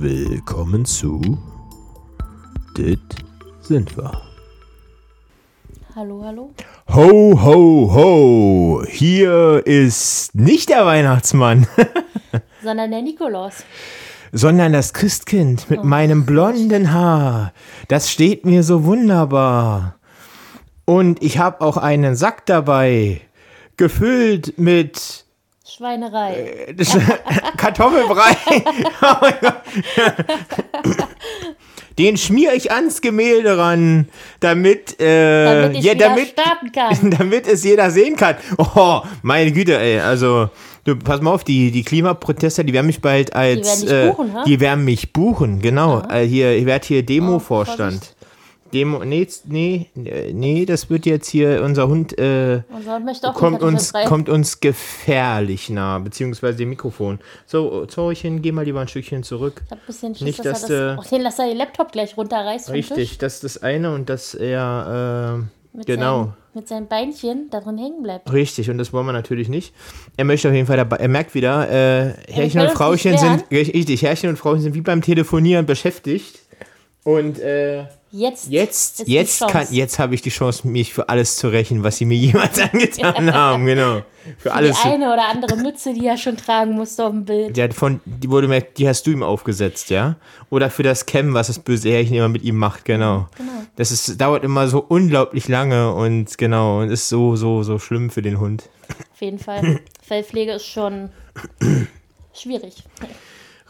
Willkommen zu Dit sind wir. Hallo, hallo. Ho, ho, ho! Hier ist nicht der Weihnachtsmann, Sondern der Nikolaus. sondern das Christkind mit meinem blonden Haar. Das steht mir so wunderbar. Und ich habe auch einen Sack dabei, gefüllt mit Schweinerei. Kartoffelbrei. oh mein Gott. Den schmier ich ans Gemälde ran, damit, äh, damit ich ja, damit, starten kann. damit es jeder sehen kann. Oh, meine Güte, ey. Also, du, pass mal auf, die, die Klimaprotester, die werden mich bald als. werden dich äh, buchen, ha? Die werden mich buchen, genau. Äh, hier, ich werde hier Demo-Vorstand. Demo, nee, nee, nee, das wird jetzt hier, unser Hund, äh, Unser Hund möchte auch kommt uns, kommt uns gefährlich nah, beziehungsweise dem Mikrofon. So, Zorchen, geh mal lieber ein Stückchen zurück. Ich hab ein bisschen Schiss, Nicht, dass, dass, er äh, das... Ach, den lass er den Laptop gleich runterreißt. Richtig, das ist das eine und das er, äh, Mit genau. Seinen, mit seinen Beinchen da drin hängen bleibt. Richtig, und das wollen wir natürlich nicht. Er möchte auf jeden Fall dabei, er merkt wieder, äh, Herrchen und Frauchen sind, richtig, Herrchen und Frauchen sind wie beim Telefonieren beschäftigt. Und äh, Jetzt, jetzt, die jetzt kann, jetzt habe ich die Chance, mich für alles zu rächen, was sie mir jemals angetan haben, genau. Für die alles. zu- eine oder andere Mütze, die er schon tragen musste auf dem Bild. Hat von, die wurde mir, die hast du ihm aufgesetzt, ja? Oder für das Cam, was das böse Härchen immer mit ihm macht, genau. Genau. Das ist, dauert immer so unglaublich lange und genau, und ist so, so, so schlimm für den Hund. Auf jeden Fall. Fellpflege ist schon schwierig.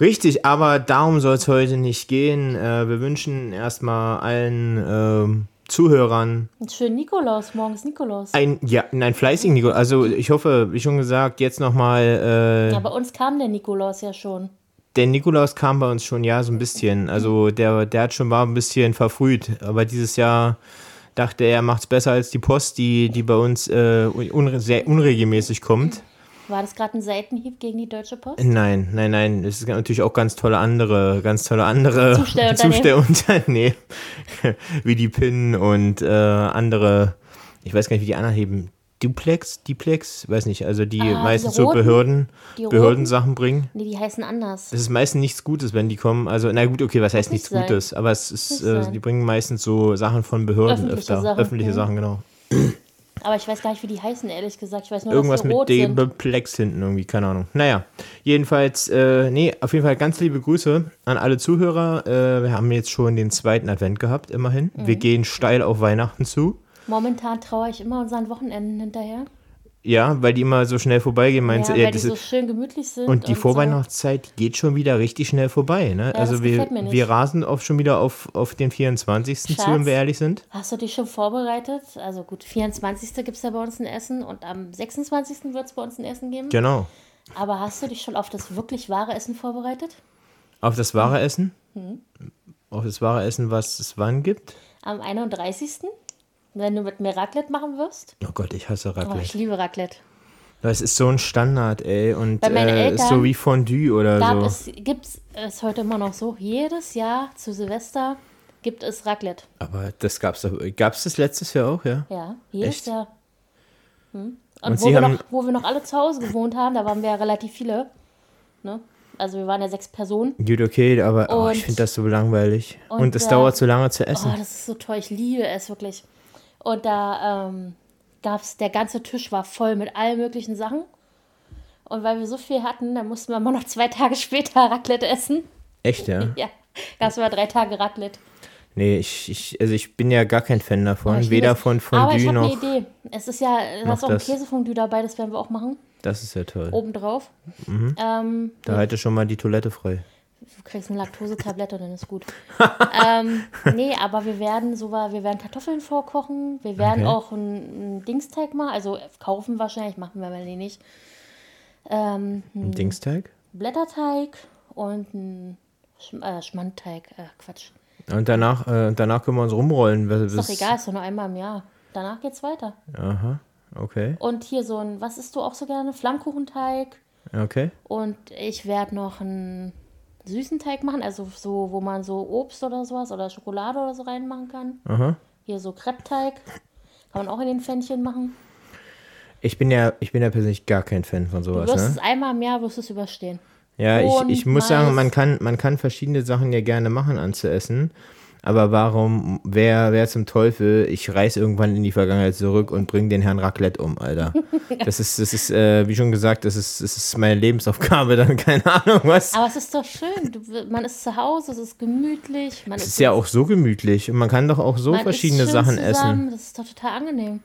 Richtig, aber darum soll es heute nicht gehen. Äh, wir wünschen erstmal allen ähm, Zuhörern Einen schönen Nikolaus. Morgen ist Nikolaus. ein, ja, einen fleißigen Nico. Also ich hoffe, wie schon gesagt, jetzt nochmal, äh, Ja, bei uns kam der Nikolaus ja schon. der Nikolaus kam bei uns schon, ja, so ein bisschen. Also der, der hat schon war ein bisschen verfrüht, aber dieses Jahr dachte er, er macht's besser als die Post, die, die bei uns äh, un, sehr unregelmäßig kommt. War das gerade ein Seitenhieb gegen die Deutsche Post? Nein, nein, nein. Es ist natürlich auch ganz tolle andere, ganz tolle andere Zustellunternehmen. Zustellunternehmen, wie die PIN und äh, andere, ich weiß gar nicht, wie die anderen heben. Duplex, Duplex, weiß nicht, also die Ah, meistens diese so? Behörden, Die? Behördensachen bringen. Nee, die heißen anders. Es ist meistens nichts Gutes, wenn die kommen. Also, na gut, okay, was heißt nicht nichts sein. Gutes? Aber es ist, äh, die bringen meistens so Sachen von Behörden Öffentliche öfter. Sachen, Öffentliche ja. Sachen, genau. Aber ich weiß gar nicht, wie die heißen, ehrlich gesagt. Ich weiß nur, Irgendwas dass mit rot dem sind. Plex hinten irgendwie, keine Ahnung. Naja, jedenfalls, äh, nee, auf jeden Fall ganz liebe Grüße an alle Zuhörer. Äh, wir haben jetzt schon den zweiten Advent gehabt, immerhin. Mhm. Wir gehen steil auf Weihnachten zu. Momentan traue ich immer unseren Wochenenden hinterher. Ja, weil die immer so schnell vorbeigehen, meinst ja, du? Ja, weil die so schön gemütlich sind. und die so. Vorweihnachtszeit geht schon wieder richtig schnell vorbei, ne? das also wir, wir rasen oft schon wieder auf, auf den 24. zu, wenn Schatz. wir ehrlich sind. Hast du dich schon vorbereitet? Also gut, 24. gibt es ja bei uns ein Essen und am 26. wird es bei uns ein Essen geben. Genau. Aber hast du dich schon auf das wirklich wahre Essen vorbereitet? Auf das wahre Essen? Mhm. Auf das wahre Essen, was es wann gibt? Am 31. Wenn du mit mir Raclette machen wirst? Oh Gott, ich hasse Oh, Raclette. ich liebe Raclette. Das ist so ein Standard, ey. Und äh, ist so wie Fondue oder Gab so. es, gibt es heute immer noch so, jedes Jahr zu Silvester gibt es Raclette. Aber das gab's doch. Gab's das letztes Jahr auch, ja? Ja, jedes Echt? Jahr. Hm? Und, Und wo, Sie wir haben- noch, wo wir noch alle zu Hause gewohnt haben, da waren wir ja relativ viele. Ne? Also wir waren ja sechs Personen. Gut, okay, aber oh, ich finde das so langweilig. Und, es äh, dauert so lange zu Oh, essen. das ist so toll, ich liebe es wirklich. Und da ähm, gab es, der ganze Tisch war voll mit allen möglichen Sachen. Und weil wir so viel hatten, dann mussten wir immer noch zwei Tage später Raclette essen. Echt, ja? Ja, gab es immer drei Tage Raclette. Nee, ich, ich, also ich bin ja gar kein Fan davon. Ich Weder von Aber ich Fondue habe eine noch. Idee. Es ist ja, da noch ist auch ein. Käsefondue dabei, das werden wir auch machen. Das ist ja toll. Obendrauf. Mhm. Ähm, Da halte schon mal die Toilette frei. Du kriegst eine Laktosetablette, dann ist gut. ähm, nee, aber wir werden so wir werden Kartoffeln vorkochen. Wir werden Okay. auch einen, einen Dingsteig machen, also kaufen wahrscheinlich, machen wir mal nicht. Ähm, Ein einen Dingsteig? Blätterteig und einen Schm äh, Schmandteig. Äh, Quatsch. Und danach, äh, danach können wir uns rumrollen. Ist doch egal, ist doch nur einmal im Jahr. Danach geht's weiter. Aha, okay. Und hier so ein, was isst du auch so gerne? Flammkuchenteig. Okay. Und ich werde noch einen süßen Teig machen, also so, wo man so Obst oder sowas oder Schokolade oder so reinmachen kann. Aha. Hier so Kreppteig. Kann man auch in den Pfännchen machen. Ich bin ja, ich bin ja persönlich gar kein Fan von Du sowas, wirst es ne? einmal im Jahr wirst du es überstehen. Ja, ich, Bohnen, ich muss Mais. sagen, man kann, man kann verschiedene Sachen ja gerne machen anzuessen. Aber warum, wer, wer zum Teufel, ich reise irgendwann in die Vergangenheit zurück und bringe den Herrn Raclette um, Alter. Das ist, das ist, äh, wie schon gesagt, das ist, das ist meine Lebensaufgabe, dann keine Ahnung was. Aber es ist doch schön. Du, man ist zu Hause, es ist gemütlich. Es ist ja auch so gemütlich und man kann doch auch so man verschiedene Sachen zusammen. Das ist doch total angenehm.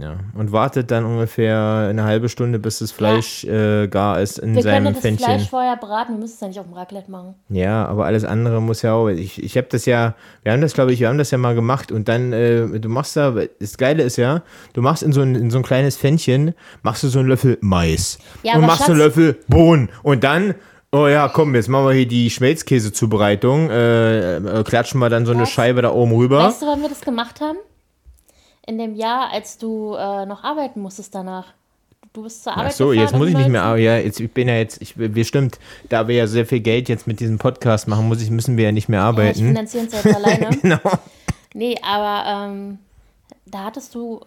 Ja. Und wartet dann ungefähr eine halbe Stunde, bis das Fleisch äh, gar ist in Wir seinem können das. Fleisch vorher braten, wir müssen es ja nicht auf dem Raclette machen. Ja, aber alles andere muss ja auch. Ich, ich habe das ja, wir haben das, glaube ich, wir haben das ja mal gemacht und dann, äh, du machst da, das Geile ist ja, du machst in so ein, in so ein kleines Pfännchen, machst du so einen Löffel Mais Ja, und machst so einen Schatz- Löffel Bohnen und dann, oh ja, komm, jetzt machen wir hier die Schmelzkäsezubereitung, äh, äh, klatschen wir dann so eine Was? Scheibe da oben rüber. Weißt du, wann wir das gemacht haben? In dem Jahr, als du äh, noch arbeiten musstest danach. Du bist zur Arbeit Ach so, gefahren jetzt muss ich nicht mehr, 19. aber ja, jetzt, ich bin ja jetzt, ich, wir stimmt, da wir ja sehr viel Geld jetzt mit diesem Podcast machen, muss ich, müssen wir ja nicht mehr Ja, ich arbeiten. finanziere uns jetzt alleine. genau. Nee, aber ähm, da hattest du,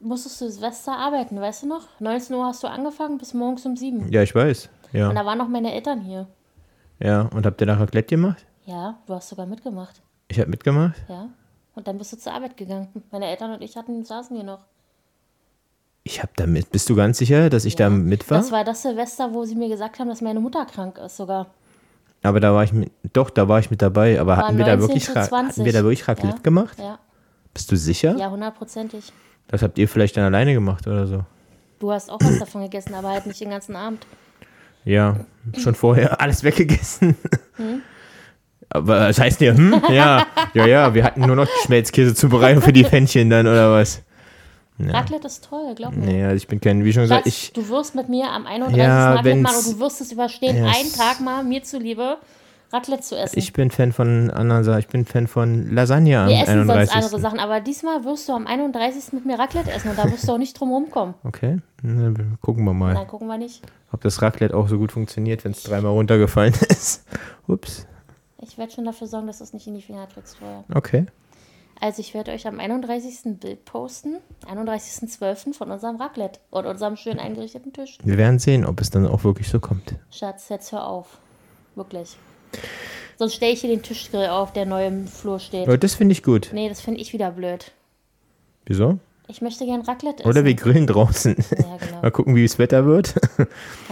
musstest du Silvester arbeiten, weißt du noch? 19 Uhr hast du angefangen bis morgens um 7. Ja, ich weiß. Ja. Und da waren noch meine Eltern hier. Ja, und habt ihr da Raclette gemacht? Ja, du hast sogar mitgemacht. Ich habe mitgemacht. Ja. Und dann bist du zur Arbeit gegangen. Meine Eltern und ich hatten, saßen hier noch. Ich habe da mit. Bist du ganz sicher, dass ich da mit war? Das war das Silvester, wo sie mir gesagt haben, dass meine Mutter krank ist sogar. aber da war ich mit. Doch, da war ich mit dabei. Aber hatten wir, da 19 wirklich, hatten 20. wir da wirklich Raclette Ja. gemacht? Ja, Bist du sicher? ja, hundertprozentig. Das habt ihr vielleicht dann alleine gemacht oder so. Du hast auch was davon gegessen, aber halt nicht den ganzen Abend. Ja, schon vorher alles weggegessen. Hm? Aber das heißt ja, hm? Ja, ja, ja, wir hatten nur noch Schmelzkäse zubereiten für die Pfännchen dann oder was? Raclette ist toll, glaub mir. Nee, also ich bin kein, wie schon gesagt, ich. du wirst mit mir am 31. Ja, Raclette machen und du wirst es überstehen, Ja, einen Tag mal mir zuliebe Raclette zu essen. Ich bin Fan von anderen Sachen. Ich bin Fan von Lasagne am Wir essen 31. sonst andere Sachen, aber diesmal wirst du am 31. mit mir Raclette essen und da wirst du auch nicht drum rumkommen. Okay, na, gucken wir mal. Nein, gucken wir nicht. Ob das Raclette auch so gut funktioniert, wenn es dreimal runtergefallen ist. Ups. Ich werde schon dafür sorgen, dass du es nicht in die Finger kriegst vorher. Okay. Also ich werde euch am 31. ein Bild posten, 31.12. von unserem Raclette und unserem schön eingerichteten Tisch. Wir werden sehen, ob es dann auch wirklich so kommt. Schatz, jetzt hör auf. Wirklich. Sonst stelle ich hier den Tischgrill auf, der neu im Flur steht. Aber das finde ich gut. Nee, das finde ich wieder blöd. Wieso? Ich möchte gern Raclette essen. Oder wir grillen draußen. Ja, genau. Mal gucken, wie das Wetter wird.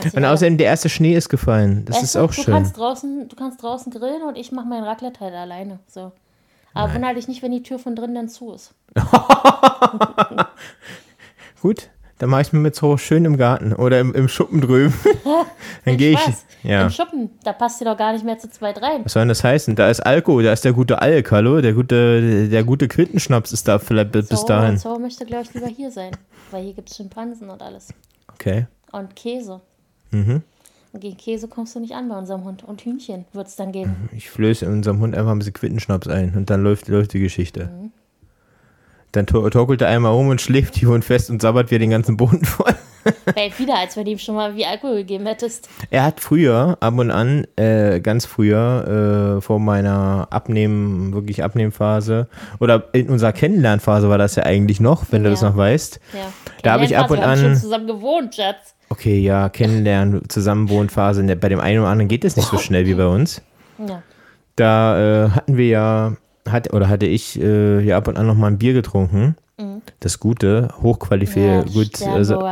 Kannst Und außerdem, der erste Schnee ist gefallen. Das weißt ist du, auch du schön. Kannst draußen, du kannst draußen grillen und ich mache mein Raclette halt alleine. So. Aber wundere dich nicht, wenn die Tür von drinnen dann zu ist. Gut, dann mache ich mir mit so schön im Garten oder im, im Schuppen drüben. dann gehe ich. Ja. Im Schuppen, da passt ihr doch gar nicht mehr zu zweit rein. Was soll denn das heißen? Da ist Alko, da ist der gute Alk, hallo? Der gute, der gute Quintenschnaps ist da vielleicht bis So, dahin. so möchte, glaube ich, lieber hier sein. Weil hier gibt es Schimpansen und alles. Okay. Und Käse. Mhm. Und gegen Käse kommst du nicht an bei unserem Hund. Und Hühnchen wird es dann geben. Ich flöße unserem Hund einfach ein bisschen Quintenschnaps ein und dann läuft, läuft die Geschichte. Mhm. Dann to torkelt er einmal um und schläft die Hund fest und sabbert wieder den ganzen Boden voll. Bellt wieder, als wenn du ihm schon mal wie Alkohol gegeben hättest. Er hat früher, ab und an, äh, ganz früher, äh, vor meiner Abnehmen, wirklich Abnehmphase, oder in unserer Kennenlernphase war das ja eigentlich noch, wenn du das Ja. noch weißt. Ja. Da habe ich ab und Wir haben schon an, zusammen gewohnt, Schatz. okay, ja, Kennenlernen, Zusammenwohnphase, ne, bei dem einen oder anderen geht es nicht so schnell wie bei uns. Ja. Da äh, hatten wir ja, hat, oder hatte ich äh, ja ab und an noch mal ein Bier getrunken. Das Gute, hochqualifiziert, Ja, gut. Also,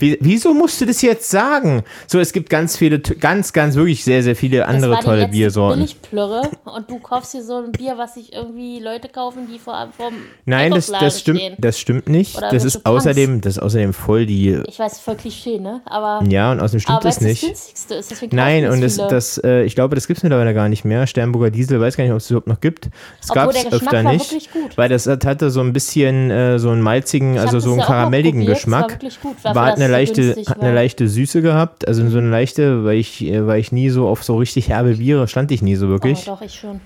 wieso musst du das jetzt sagen? So, es gibt ganz viele, ganz, ganz wirklich sehr, sehr viele Das andere war die tolle letzte Biersorten. Billigplörre und du kaufst hier so ein Bier, was sich irgendwie Leute kaufen, die vor vom Nein, das, das stimmt, stehen. das stimmt nicht. Oder Das ist außerdem, das ist außerdem voll die, Ich weiß, voll Klischee, ne? Aber, ja, und außerdem stimmt das es das nicht. günstigste ist. Nein, das und das, das äh, ich glaube, das gibt es mittlerweile gar nicht mehr. Sternburger Diesel, weiß gar nicht, ob es überhaupt noch gibt. Es gab es öfter war nicht. gut. Weil das hat- hatte so ein bisschen äh, so einen malzigen, Ich also so einen ja karamelligen probiert, es war Geschmack. wirklich gut, War, eine so leichte, günstig hat eine war. leichte Süße gehabt, also so eine leichte, weil ich, äh, weil ich nie so auf so richtig herbe Biere stand ich nie so Oh, wirklich. doch, ich schon.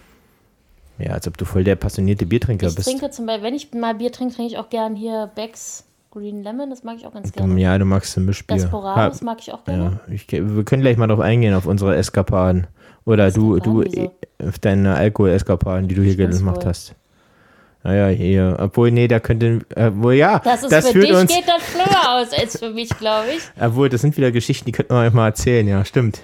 Ja, als ob du voll der passionierte Biertrinker Ich bist. trinke zum Beispiel, wenn ich mal Bier trinke, trinke ich auch gern hier Becks Green Lemon, das mag ich auch ganz gerne. Ja, du magst ein Mischbier. Desperados Ha- mag ich auch gerne. Ja, ich, wir können gleich mal drauf eingehen, auf unsere Eskapaden. Oder du, du, Eskapaden, wieso? auf deine Alkohol-Eskapaden, die du hier gemacht wohl. hast. Naja, hier. Obwohl, nee, da könnte. Äh, wohl ja, Das ist das für dich uns. geht das schlimmer aus als für mich, glaube ich. Obwohl, das sind wieder Geschichten, die könnten wir euch mal erzählen, ja, stimmt.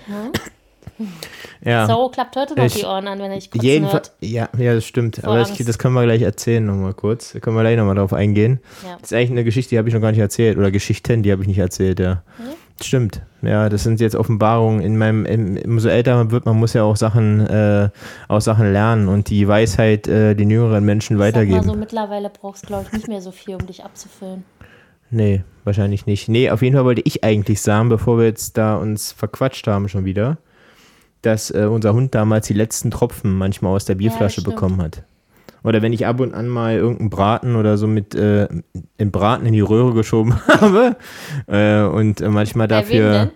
Ja. So klappt heute noch Ich- die Ohren an, wenn kotzen Jedenfalls, hört. ja, ja, das stimmt. Vor Aber das, das können wir gleich erzählen nochmal kurz. Da können wir gleich nochmal drauf eingehen. Ja. Das ist eigentlich eine Geschichte, die habe ich noch gar nicht erzählt. Oder Geschichten, die habe ich nicht erzählt, ja. Stimmt. Ja, das sind jetzt Offenbarungen. In meinem, im, umso älter man wird, man muss ja auch Sachen, äh, auch Sachen lernen und die Weisheit äh, den jüngeren Menschen mal weitergeben. so, mittlerweile brauchst du, glaube ich, nicht mehr so viel, um dich abzufüllen. Nee, wahrscheinlich nicht. Nee, auf jeden Fall wollte ich eigentlich sagen, bevor wir jetzt da uns verquatscht haben schon wieder, dass äh, unser Hund damals die letzten Tropfen manchmal aus der Bierflasche stimmt. bekommen hat. Oder wenn ich ab und an mal irgendeinen Braten oder so mit äh, im Braten in die Röhre geschoben habe äh, und äh, manchmal dafür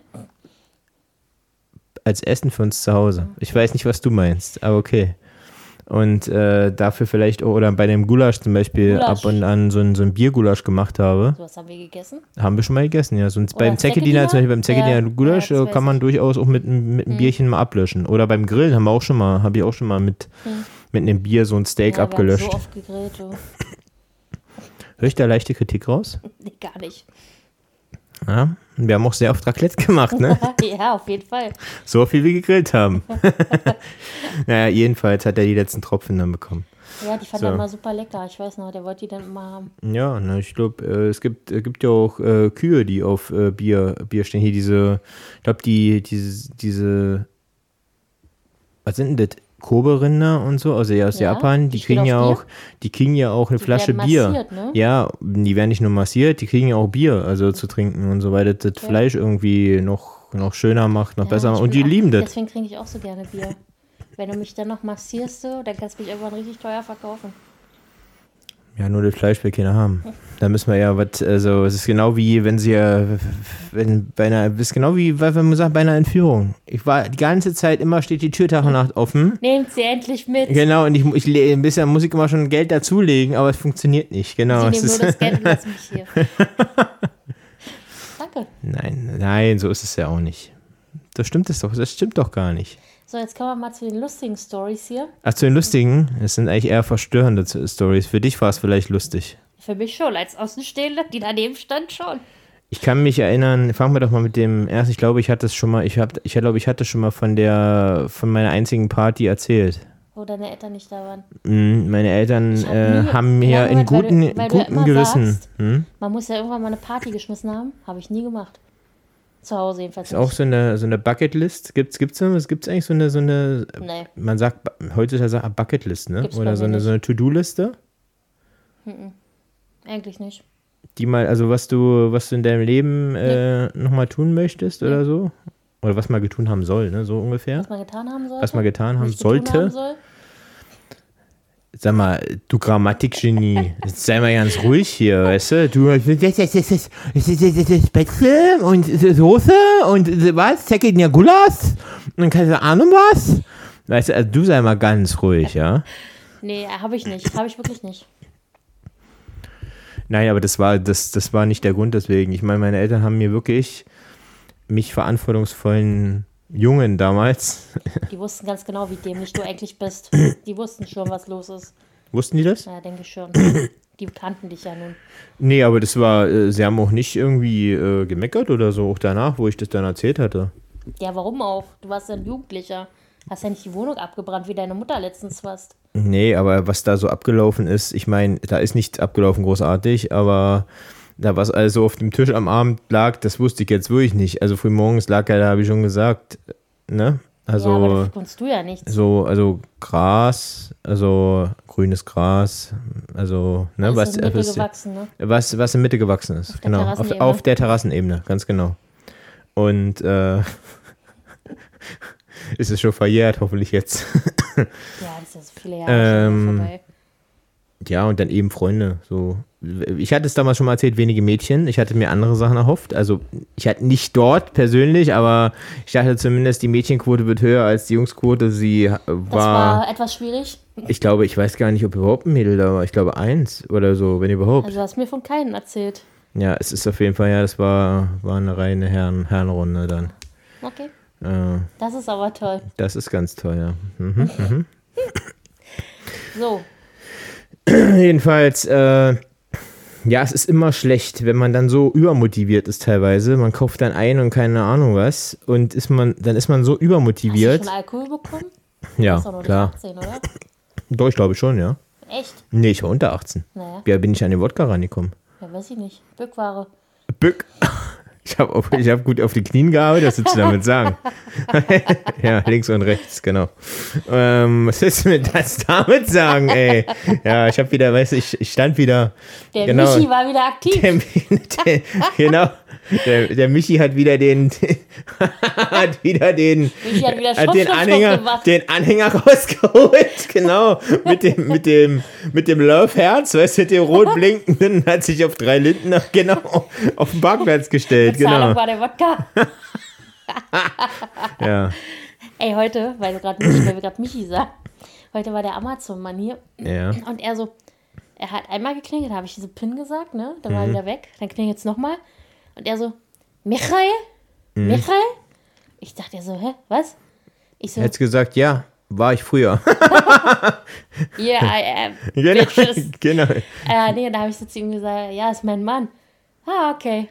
als Essen für uns zu Hause. Ich weiß nicht, was du meinst, aber okay. Und äh, dafür vielleicht, auch- oder bei dem Gulasch zum Beispiel Gulasch. ab und an so ein, so ein Biergulasch gemacht habe. So was haben wir gegessen? Haben wir schon mal gegessen, ja. Sonst beim Zeckediener? Zeckediener, zum Beispiel beim Zeckediener Ja, Gulasch ja, äh, kann man durchaus auch mit, einem- mit einem Bierchen mal ablöschen. Oder beim Grillen haben wir auch schon mal, habe ich auch schon mal mit, mit einem Bier so ein Steak ja, Wir abgelöscht. haben so oft gegrillt. Höre ich da leichte Kritik raus? Nee, gar nicht. Ja. Wir haben auch sehr oft Raclette gemacht, ne? ja, auf jeden Fall. so viel wie gegrillt haben. naja, jedenfalls hat er die letzten Tropfen dann bekommen. Ja, die fand So. er immer super lecker. Ich weiß noch, der wollte die dann immer haben. Ja, na, ich glaube, äh, es gibt, äh, gibt ja auch äh, Kühe, die auf äh, Bier, Bier stehen. Hier diese, ich glaube, die, diese, diese, was sind denn das? Kobe-Rinder und so, also ja aus Ja, Japan, die die kriegen ja auf auch, die kriegen ja auch eine Die Flasche Bier. massiert, ne? Ja, die werden nicht nur massiert, die kriegen ja auch Bier, also zu trinken und so, weil das, das Fleisch irgendwie noch, noch schöner macht, noch Ja, besser macht. Und die auch- lieben das. Deswegen trinke ich auch so gerne Bier. Wenn du mich dann noch massierst, du, dann kannst du mich irgendwann richtig teuer verkaufen. Ja, nur das Fleisch will keiner haben. Da müssen wir ja was, also es ist genau wie, wenn sie ja, wenn bei einer, es ist genau wie, wenn man sagt, bei einer Entführung. Ich war die ganze Zeit immer steht die Tür Tag und Nacht offen. Nehmt sie endlich mit. Genau, und ich, ich ein bisschen muss ich immer schon Geld dazulegen, aber es funktioniert nicht. Genau. sie es nehmen nur das Geld und lassen mich hier. Danke. nein, nein, so ist es ja auch nicht. Das stimmt es doch, das stimmt doch gar nicht. So, jetzt kommen wir mal zu den lustigen Stories hier. Ach, zu den lustigen, es sind eigentlich eher verstörende Stories. Für dich war es vielleicht lustig. Für mich schon, als Außenstehende, die daneben stand, schon. Ich kann mich erinnern, fangen wir doch mal mit dem ersten, ich glaube, ich hatte es schon mal, ich habe, ich glaube, ich hatte schon mal von der, von meiner einzigen Party erzählt. Wo deine Eltern nicht da waren. Mm, Meine Eltern hab äh, haben mir in weil guten, du- weil du ja guten Gewissen. sagst, Hm? Man muss ja irgendwann mal eine Party geschmissen haben. Habe ich nie gemacht. Zu Hause jedenfalls Ist auch nicht. so eine, so eine Bucketlist. Gibt's, gibt's, so- was gibt's eigentlich so eine, so eine, Nee, man sagt heutzutage sagt Bucketlist, ne? Gibt's Oder so eine, nicht. so eine To-Do-Liste, eigentlich nicht. die mal, also was du, was du in deinem Leben äh, nochmal tun möchtest oder so? Oder was man getun haben soll, ne? So ungefähr. Was man getan haben sollte. Was man getan haben sollte. Haben soll. Sag mal, du Grammatikgenie, jetzt sei mal ganz ruhig hier, weißt du? Du, Spätzle und Soße und was? Zecke ja Gulasch und keine Ahnung was? Weißt du, also du sei mal ganz ruhig, ja? Nee, habe ich nicht. Habe ich wirklich nicht. Nein, aber das war, das, das war nicht der Grund deswegen. Ich meine, meine Eltern haben mir wirklich mich verantwortungsvollen Jungen damals, Die wussten ganz genau, wie dämlich du eigentlich bist. Die wussten schon, was los ist. wussten die das? Ja, denke ich schon. Die kannten dich ja nun. Nee, aber das war, äh, sie haben auch nicht irgendwie äh, gemeckert oder so, auch danach, wo ich das dann erzählt hatte. Ja, warum auch? Du warst ja ein Jugendlicher. Hast ja nicht die Wohnung abgebrannt, wie deine Mutter letztens warst. Nee, aber was da so abgelaufen ist, ich meine, da ist nichts abgelaufen großartig, aber da was also auf dem Tisch am Abend lag, das wusste ich jetzt wirklich nicht. Also frühmorgens lag ja, da habe ich schon gesagt, ne? Also ja, aber das kannst du ja nichts. so, also Gras, also grünes Gras, also ne, was, ist in der Mitte was, gewachsen, ne? was, was in Mitte gewachsen ist, der genau, auf, auf der Terrassenebene, ganz genau. Und äh, ist es schon verjährt, hoffentlich jetzt. Ja, das ist ja so viele Jahre Ähm, schon vorbei. Ja, und dann eben Freunde. So. Ich hatte es damals schon mal erzählt, wenige Mädchen. Ich hatte mir andere Sachen erhofft. Also ich hatte nicht dort persönlich, aber ich dachte zumindest, die Mädchenquote wird höher als die Jungsquote. Sie äh, Das war, war etwas schwierig. ich glaube, ich weiß gar nicht, ob überhaupt ein Mädel da war. Ich glaube eins oder so, wenn überhaupt. Also du hast mir von keinen erzählt. Ja, es ist auf jeden Fall, ja, das war, war eine reine Herren, Herrenrunde dann. Okay, Äh, das ist aber toll. das ist ganz toll, ja. Mhm. So, Jedenfalls, äh, Ja, es ist immer schlecht, wenn man dann so übermotiviert ist teilweise. Man kauft dann ein und keine Ahnung was und ist man, dann ist man so Hast du übermotiviert. schon Alkohol bekommen? Ja, klar. 18, oder? Doch, ich glaube schon, ja. Echt? Nee, ich war unter 18. Naja, Wie bin ich an den Wodka rangekommen? ja, weiß ich nicht. Bückware. Bück. Ich habe hab gut auf die Knien gearbeitet, was willst du damit sagen? ja, links und rechts, genau. Ähm, was willst du mir das damit sagen, ey? Ja, ich habe wieder, weißt du, ich, ich stand wieder. Der genau, Michi war wieder aktiv. der, der, genau. Der, der Michi hat wieder den, hat wieder den, Michi hat wieder hat den Anhänger, gemacht. den Anhänger rausgeholt, genau, mit dem, mit dem, mit dem Love-Herz, weißt du, dem rot blinkenden, hat sich auf drei Linden, genau, auf den Parkplatz gestellt, Bezahlung genau. war der Wodka. Ja, Ey, heute, weil, grad weil wir gerade Michi sagen, heute war der Amazon-Mann hier ja. und er so, er hat einmal geklingelt, habe ich diese PIN gesagt, ne? Dann Mhm. war er wieder weg, dann klingelt es nochmal und er so, Michael? Mhm. Michael? Ich dachte ja so, hä, was? Ich so, Hättest gesagt, ja, war ich früher. yeah, I am, genau, bitches. genau. Äh, nee, da habe ich so zu ihm gesagt, ja, ist mein Mann. Ah, okay.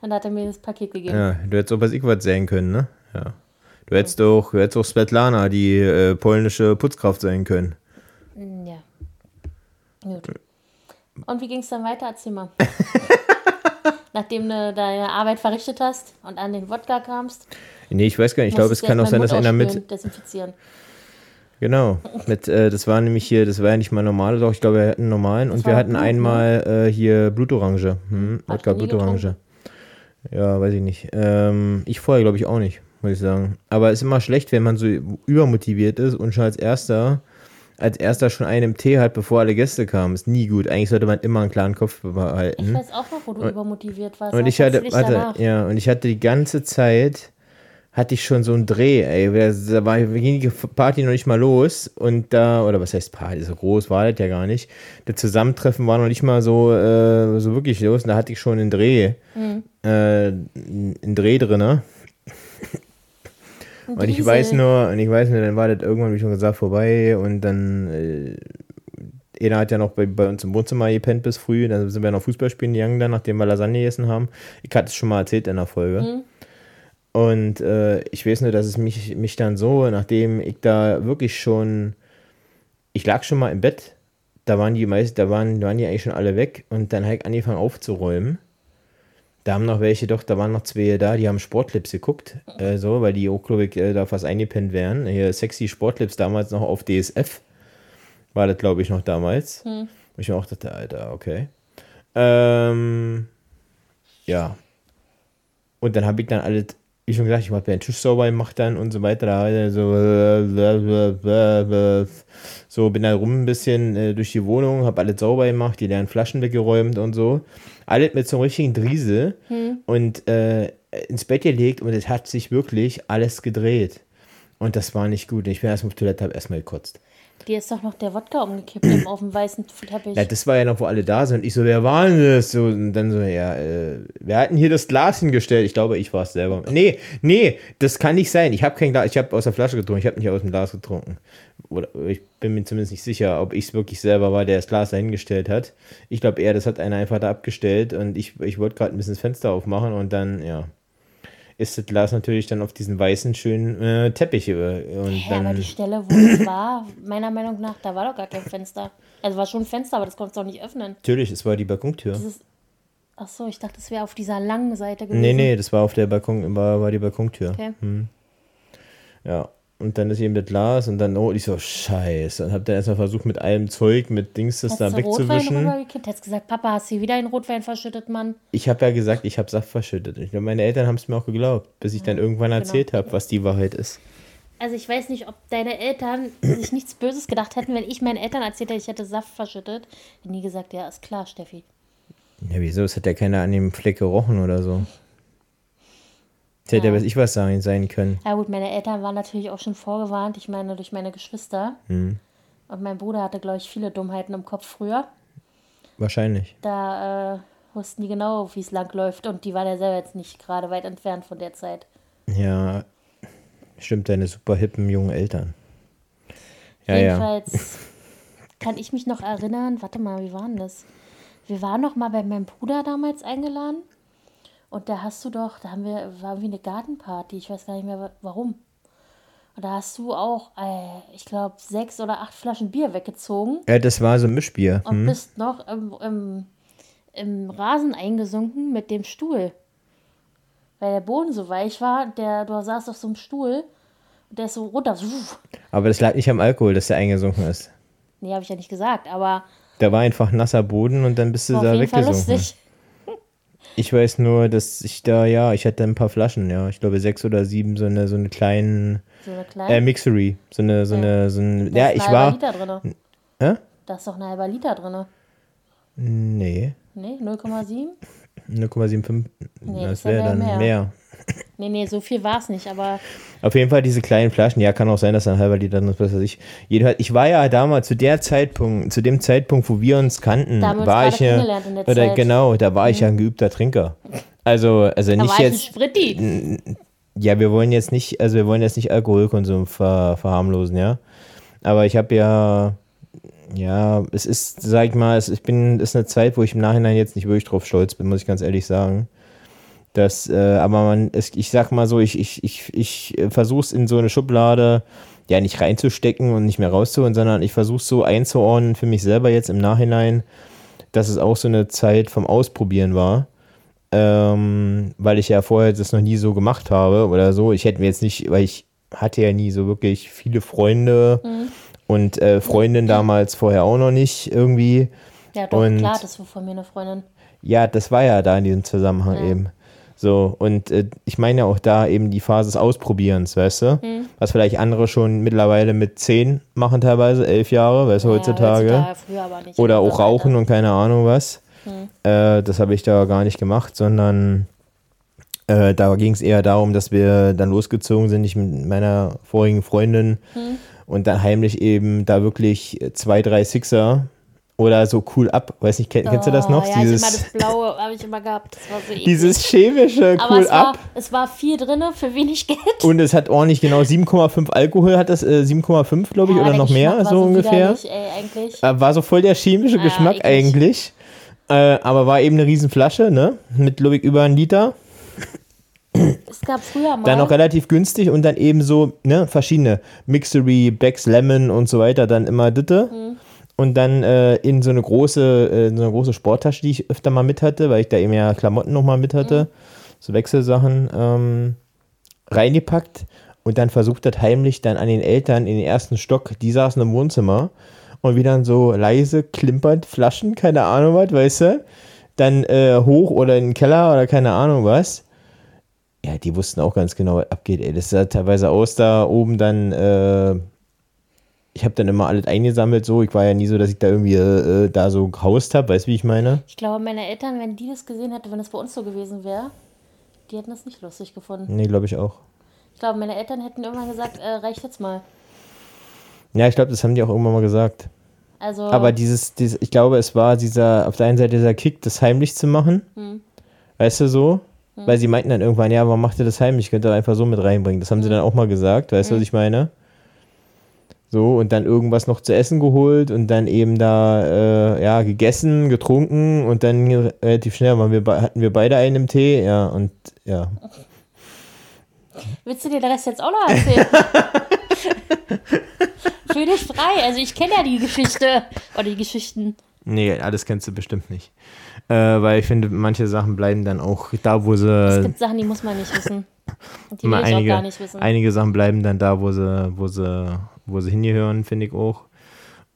Dann hat er mir das Paket gegeben. Ja, du hättest auch was ich was sehen können, ne? Ja. Du hättest auch, du hättest auch Svetlana, die äh, polnische Putzkraft sein können. Ja. Gut. Und wie ging es dann weiter? Erzähl mal. Nachdem du deine Arbeit verrichtet hast und an den Wodka kamst, Nee, ich weiß gar nicht. Ich glaube, es kann auch sein, dass einer mit. Desinfizieren. Genau. Mit, äh, das war nämlich hier, das war ja nicht mal normale, doch ich glaube, wir hatten einen normalen und war wir hatten ne? einmal äh, hier Blutorange. Hm, Wodka Blutorange. Ja, weiß ich nicht. Ähm, ich vorher, glaube ich, auch nicht, muss ich sagen. Aber es ist immer schlecht, wenn man so übermotiviert ist und schon als erster, als erster schon einen im Tee hat, bevor alle Gäste kamen. Ist nie gut. Eigentlich sollte man immer einen klaren Kopf Ich behalten. weiß auch noch, wo du übermotiviert warst. Und ich hatte, danach? ja, und ich hatte die ganze Zeit, hatte ich schon so einen Dreh, ey. Da war ging die Party noch nicht mal los und da, oder was heißt Party, so groß war das ja gar nicht. Das Zusammentreffen war noch nicht mal so, äh, so wirklich los und da hatte ich schon einen Dreh, Mhm. äh, einen Dreh drin, ne? Und ich weiß nur, und ich weiß nur, dann war das irgendwann, wie schon gesagt, vorbei und dann, äh, einer hat ja noch bei, bei uns im Wohnzimmer gepennt bis früh, dann sind wir noch Fußball spielen gegangen, dann, nachdem wir Lasagne gegessen haben. Ich hatte es schon mal erzählt in der Folge. Mhm. Und äh, ich weiß nur, dass es mich, mich dann so, nachdem ich da wirklich schon, ich lag schon mal im Bett, da waren die meist, da waren, waren die eigentlich schon alle weg und dann habe ich angefangen aufzuräumen. Da haben noch welche, doch, da waren noch zwei da, die haben Sportclips geguckt, äh, so, weil die auch, glaube ich, äh, da fast eingepennt wären. Hier sexy Sportclips damals noch auf DSF. War das, glaube ich, noch damals. Wo ich mir auch dachte, Alter, okay. Ähm, ja. Und dann habe ich dann alles, wie schon gesagt, ich habe den Tisch sauber gemacht dann und so weiter. Da dann so, so bin dann rum ein bisschen äh, durch die Wohnung, habe alles sauber gemacht, die leeren Flaschen weggeräumt und so. Alles mit so einem richtigen Driesel und äh, ins Bett gelegt und es hat sich wirklich alles gedreht. Und das war nicht gut. Ich bin erstmal auf Toilette, habe erstmal gekotzt. Dir ist doch noch der Wodka umgekippt auf dem weißen Teppich. Ja, das war ja noch, wo alle da sind. Ich so, wer war denn das? So, und dann so, ja, äh, wer hat denn hier das Glas hingestellt? Ich glaube, ich war es selber. Nee, nee, das kann nicht sein. Ich habe kein Glas, ich habe aus der Flasche getrunken, ich habe nicht aus dem Glas getrunken. Oder ich bin mir zumindest nicht sicher, ob ich es wirklich selber war, der das Glas da hingestellt hat. Ich glaube eher, das hat einer einfach da abgestellt und ich, ich wollte gerade ein bisschen das Fenster aufmachen und dann, ja, ist das Glas natürlich dann auf diesen weißen, schönen äh, Teppich. äh, Und aber dann, die Stelle, wo es war, meiner Meinung nach, da war doch gar kein Fenster. Also war schon ein Fenster, aber das konntest du auch nicht öffnen. natürlich, es war die Balkontür. Ist, ach so, ich dachte, das wäre auf dieser langen Seite gewesen. Nee, nee, das war auf der Balkon, war, war die Balkontür. Okay. Ja. Und dann ist eben das Glas und dann, oh, ich so, scheiße. Und hab dann erstmal versucht, mit allem Zeug, mit Dings das Hast da du Rotwein wegzuwischen. rübergekippt? Hättest gesagt, Papa, hast du wieder den Rotwein verschüttet, Mann? Ich habe ja gesagt, ich habe Saft verschüttet. Ich glaube, meine Eltern haben es mir auch geglaubt, bis ich dann irgendwann genau. erzählt habe, was die Wahrheit ist. Also ich weiß nicht, ob deine Eltern sich nichts Böses gedacht hätten, wenn ich meinen Eltern erzählt hätte, ich hätte Saft verschüttet. Hätten nie gesagt, ja, ist klar, Steffi. Ja, wieso? Es hat ja keiner an dem Fleck gerochen oder so. Es hätte ja, Ja. weiß ich was sagen, sein können. Ja gut, meine Eltern waren natürlich auch schon vorgewarnt. Ich meine, durch meine Geschwister. Hm. Und mein Bruder hatte, glaube ich, viele Dummheiten im Kopf früher. Wahrscheinlich. Da äh, wussten die genau, wie es lang läuft. Und die waren ja selber jetzt nicht gerade weit entfernt von der Zeit. Ja, stimmt, deine super hippen jungen Eltern. Ja, ja. Jedenfalls kann ich mich noch erinnern, warte mal, wie war denn das? wir waren noch mal bei meinem Bruder damals eingeladen. Und da hast du doch, da haben wir, war wie eine Gartenparty, ich weiß gar nicht mehr wa- warum. Und da hast du auch, äh, ich glaube, sechs oder acht Flaschen Bier weggezogen Ja, das war so ein Mischbier. und Hm? bist noch im, im, im Rasen eingesunken mit dem Stuhl. Weil der Boden so weich war, der, du saßt auf so einem Stuhl und der ist so runter. Aber das lag nicht am Alkohol, dass der eingesunken ist. Nee, habe ich ja nicht gesagt, aber Da war einfach nasser Boden und dann bist du da jeden Fall weggesunken. lustig. Ich weiß nur, dass ich da, ja, ich hatte ein paar Flaschen, ja. Ich glaube sechs oder sieben, so eine, so eine kleinen So eine kleine. äh, Mixery. So eine, so eine, so ein, da ja, ist ich war. Liter drin. Hä? Da ist doch ein halber Liter drin. Nee, Nee, 0,7? 0,75. Nee, das ja wäre mehr, dann mehr. mehr. Nee, nee, so viel war es nicht, aber Auf jeden Fall diese kleinen Flaschen, ja, kann auch sein, dass da ein halber Liter drin ist, was weiß ich. Jedenfalls, ich war ja damals zu der Zeitpunkt, zu dem Zeitpunkt, wo wir uns kannten, Da haben wir uns war gerade ich ja, kennengelernt in der oder Zeit. Mhm. genau, da war ich ja ein geübter Trinker. Also, also da nicht war ich ein jetzt, Spritti. ja, wir wollen jetzt nicht, also wir wollen jetzt nicht Alkoholkonsum ver, verharmlosen, ja. Aber ich habe ja, ja, es ist, sag ich mal, es, ich bin, ist eine Zeit, wo ich im Nachhinein jetzt nicht wirklich drauf stolz bin, muss ich ganz ehrlich sagen. Das, äh, aber man, es, ich sag mal so, ich, ich, ich, ich versuche es in so eine Schublade ja nicht reinzustecken und nicht mehr rauszuholen, sondern ich versuche es so einzuordnen für mich selber jetzt im Nachhinein, dass es auch so eine Zeit vom Ausprobieren war. Ähm, weil ich ja vorher das noch nie so gemacht habe oder so. Ich hätte mir jetzt nicht, weil ich hatte ja nie so wirklich viele Freunde und äh, Freundin damals vorher auch noch nicht irgendwie. Ja, doch, Und- klar, das war von mir eine Freundin. Ja, das war ja da in diesem Zusammenhang Ja. eben. So, und äh, ich meine ja auch da eben die Phase des Ausprobierens, weißt du? Mhm. Was vielleicht andere schon mittlerweile mit zehn machen teilweise, elf Jahre, weißt du, heutzutage. Ja, heutzutage früher aber nicht. Oder auch rauchen und keine Ahnung was. Äh, das habe ich da gar nicht gemacht, sondern äh, da ging es eher darum, dass wir dann losgezogen sind, ich mit meiner vorigen Freundin und dann heimlich eben da wirklich zwei, drei Sixer oder so cool ab. Weiß nicht, kenn, kennst du das Oh, noch? Ja, dieses, ich immer das Blaue habe ich immer gehabt. Das war so eklig. dieses chemische aber cool es war, ab. es war viel drin für wenig Geld. Und es hat ordentlich genau 7,5 Alkohol, hat das äh, 7,5 glaube ich Ja, oder der noch mehr, Geschmack war so ungefähr. Ey. Äh, War so voll der chemische Ah, Geschmack eklig. eigentlich. Äh, aber war eben eine Riesenflasche, ne? Mit, glaube ich, über einen Liter. Es gab früher mal. Dann auch relativ günstig und dann eben so, ne, verschiedene. Mixery, Becks, Lemon und so weiter, dann immer Ditte. Mhm. Und dann äh, in so eine große, äh, so eine große Sporttasche, die ich öfter mal mit hatte, weil ich da eben ja Klamotten nochmal mit hatte, Mhm. so Wechselsachen, ähm, reingepackt und dann versucht hat heimlich dann an den Eltern in den ersten Stock, die saßen im Wohnzimmer und wie dann so leise klimpernd Flaschen, keine Ahnung was, weißt du, dann äh, hoch oder in den Keller oder keine Ahnung was. Ja, die wussten auch ganz genau, was abgeht, ey. Das sah teilweise aus da oben dann, äh, ich habe dann immer alles eingesammelt so. Ich war ja nie so, dass ich da irgendwie äh, da so gehaust habe, weißt du, wie ich meine? Ich glaube, meine Eltern, wenn die das gesehen hätten, wenn das bei uns so gewesen wäre, die hätten das nicht lustig gefunden. Nee, glaube ich auch. Ich glaube, meine Eltern hätten irgendwann gesagt, äh, reicht jetzt mal. Ja, ich glaube, das haben die auch irgendwann mal gesagt. Also, Aber dieses, dieses, ich glaube, es war dieser, auf der einen Seite dieser Kick, das heimlich zu machen. Hm. Weißt du so? Weil sie meinten dann irgendwann, ja, warum macht ihr das heimlich? Könnt ihr einfach so mit reinbringen. Das haben Hm. sie dann auch mal gesagt, weißt du, was ich meine? So, und dann irgendwas noch zu essen geholt und dann eben da, äh, ja, gegessen, getrunken und dann relativ schnell waren wir, hatten wir beide einen im Tee, ja, und ja. willst du dir den Rest jetzt auch noch erzählen? Fühl dich frei. Also, ich kenne ja die Geschichte. Oder die Geschichten. Nee, alles kennst du bestimmt nicht. Äh, weil ich finde, manche Sachen bleiben dann auch da, wo Es sie. gibt Sachen, die muss man nicht wissen. Und die will ich einige, auch gar nicht wissen. einige Sachen bleiben dann da, wo sie, wo sie, wo sie hingehören, finde ich auch.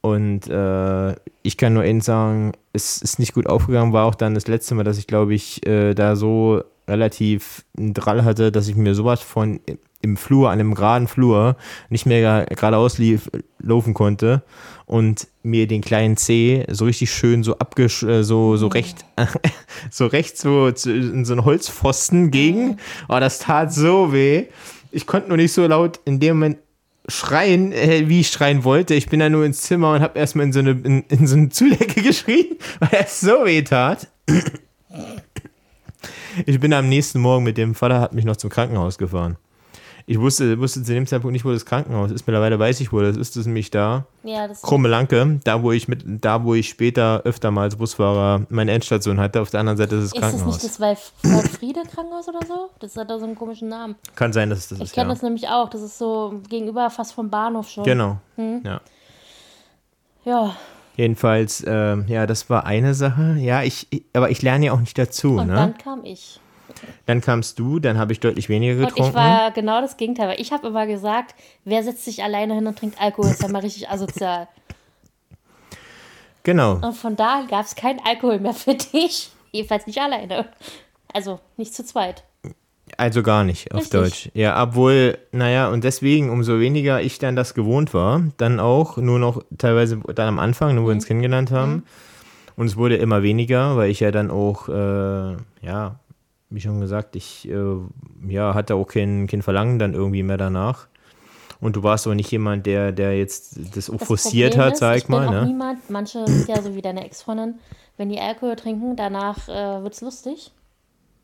Und äh, ich kann nur eins sagen, es ist nicht gut aufgegangen, war auch dann das letzte Mal, dass ich, glaube ich, äh, da so relativ einen Drall hatte, dass ich mir sowas von im Flur, an einem geraden Flur, nicht mehr geradeaus lief, laufen konnte und mir den kleinen C so richtig schön so abgesch äh, so, so recht, so rechts so in so einen Holzpfosten gegen. Oh, das tat so weh. Ich konnte nur nicht so laut in dem Moment schreien, äh, wie ich schreien wollte. Ich bin dann nur ins Zimmer und habe erstmal in so eine, in, in so eine Zulecke geschrien, weil es so weh tat. Ich bin am nächsten Morgen mit dem Vater, hat mich noch zum Krankenhaus gefahren. Ich wusste, wusste zu dem Zeitpunkt nicht, wo das Krankenhaus ist. Mittlerweile weiß ich, wo das ist. Das ist nämlich da. Ja, das Krumme Lanke, da wo ich mit, da wo ich später öfter mal als Busfahrer meine Endstation hatte. Auf der anderen Seite ist das ist das Krankenhaus. nicht das Wal- Waldfriede-Krankenhaus oder so? Das hat da so einen komischen Namen. Kann sein, dass es das Ich ist. kenne Ja. das nämlich auch. Das ist so gegenüber fast vom Bahnhof schon. Genau. Hm. Ja. Ja, Jedenfalls, ähm, ja, das war eine Sache. Ja, ich, ich- aber ich lerne ja auch nicht dazu. und ne? dann kam ich. Dann kamst du, dann habe ich deutlich weniger Und getrunken. ich war genau das Gegenteil, weil ich habe immer gesagt, wer setzt sich alleine hin und trinkt Alkohol, ist ja mal richtig asozial. genau. Und von da gab es keinen Alkohol mehr für dich. Jedenfalls nicht alleine. Also nicht zu zweit. Also gar nicht auf Richtig. Deutsch. Ja, obwohl, naja, und deswegen, umso weniger ich dann das gewohnt war, dann auch, nur noch teilweise dann am Anfang, nur wo wir Mhm. uns kennengelernt haben. Und es wurde immer weniger, weil ich ja dann auch, äh, ja, wie schon gesagt, ich äh, ja, hatte auch kein, kein Verlangen dann irgendwie mehr danach. Und du warst auch nicht jemand, der, der jetzt das auch Das forciert Problem hat, sag ich ich mal. bin auch Ne? niemand, manche sind ja so wie deine Ex-Freundin, wenn die Alkohol trinken, danach äh, wird's lustig.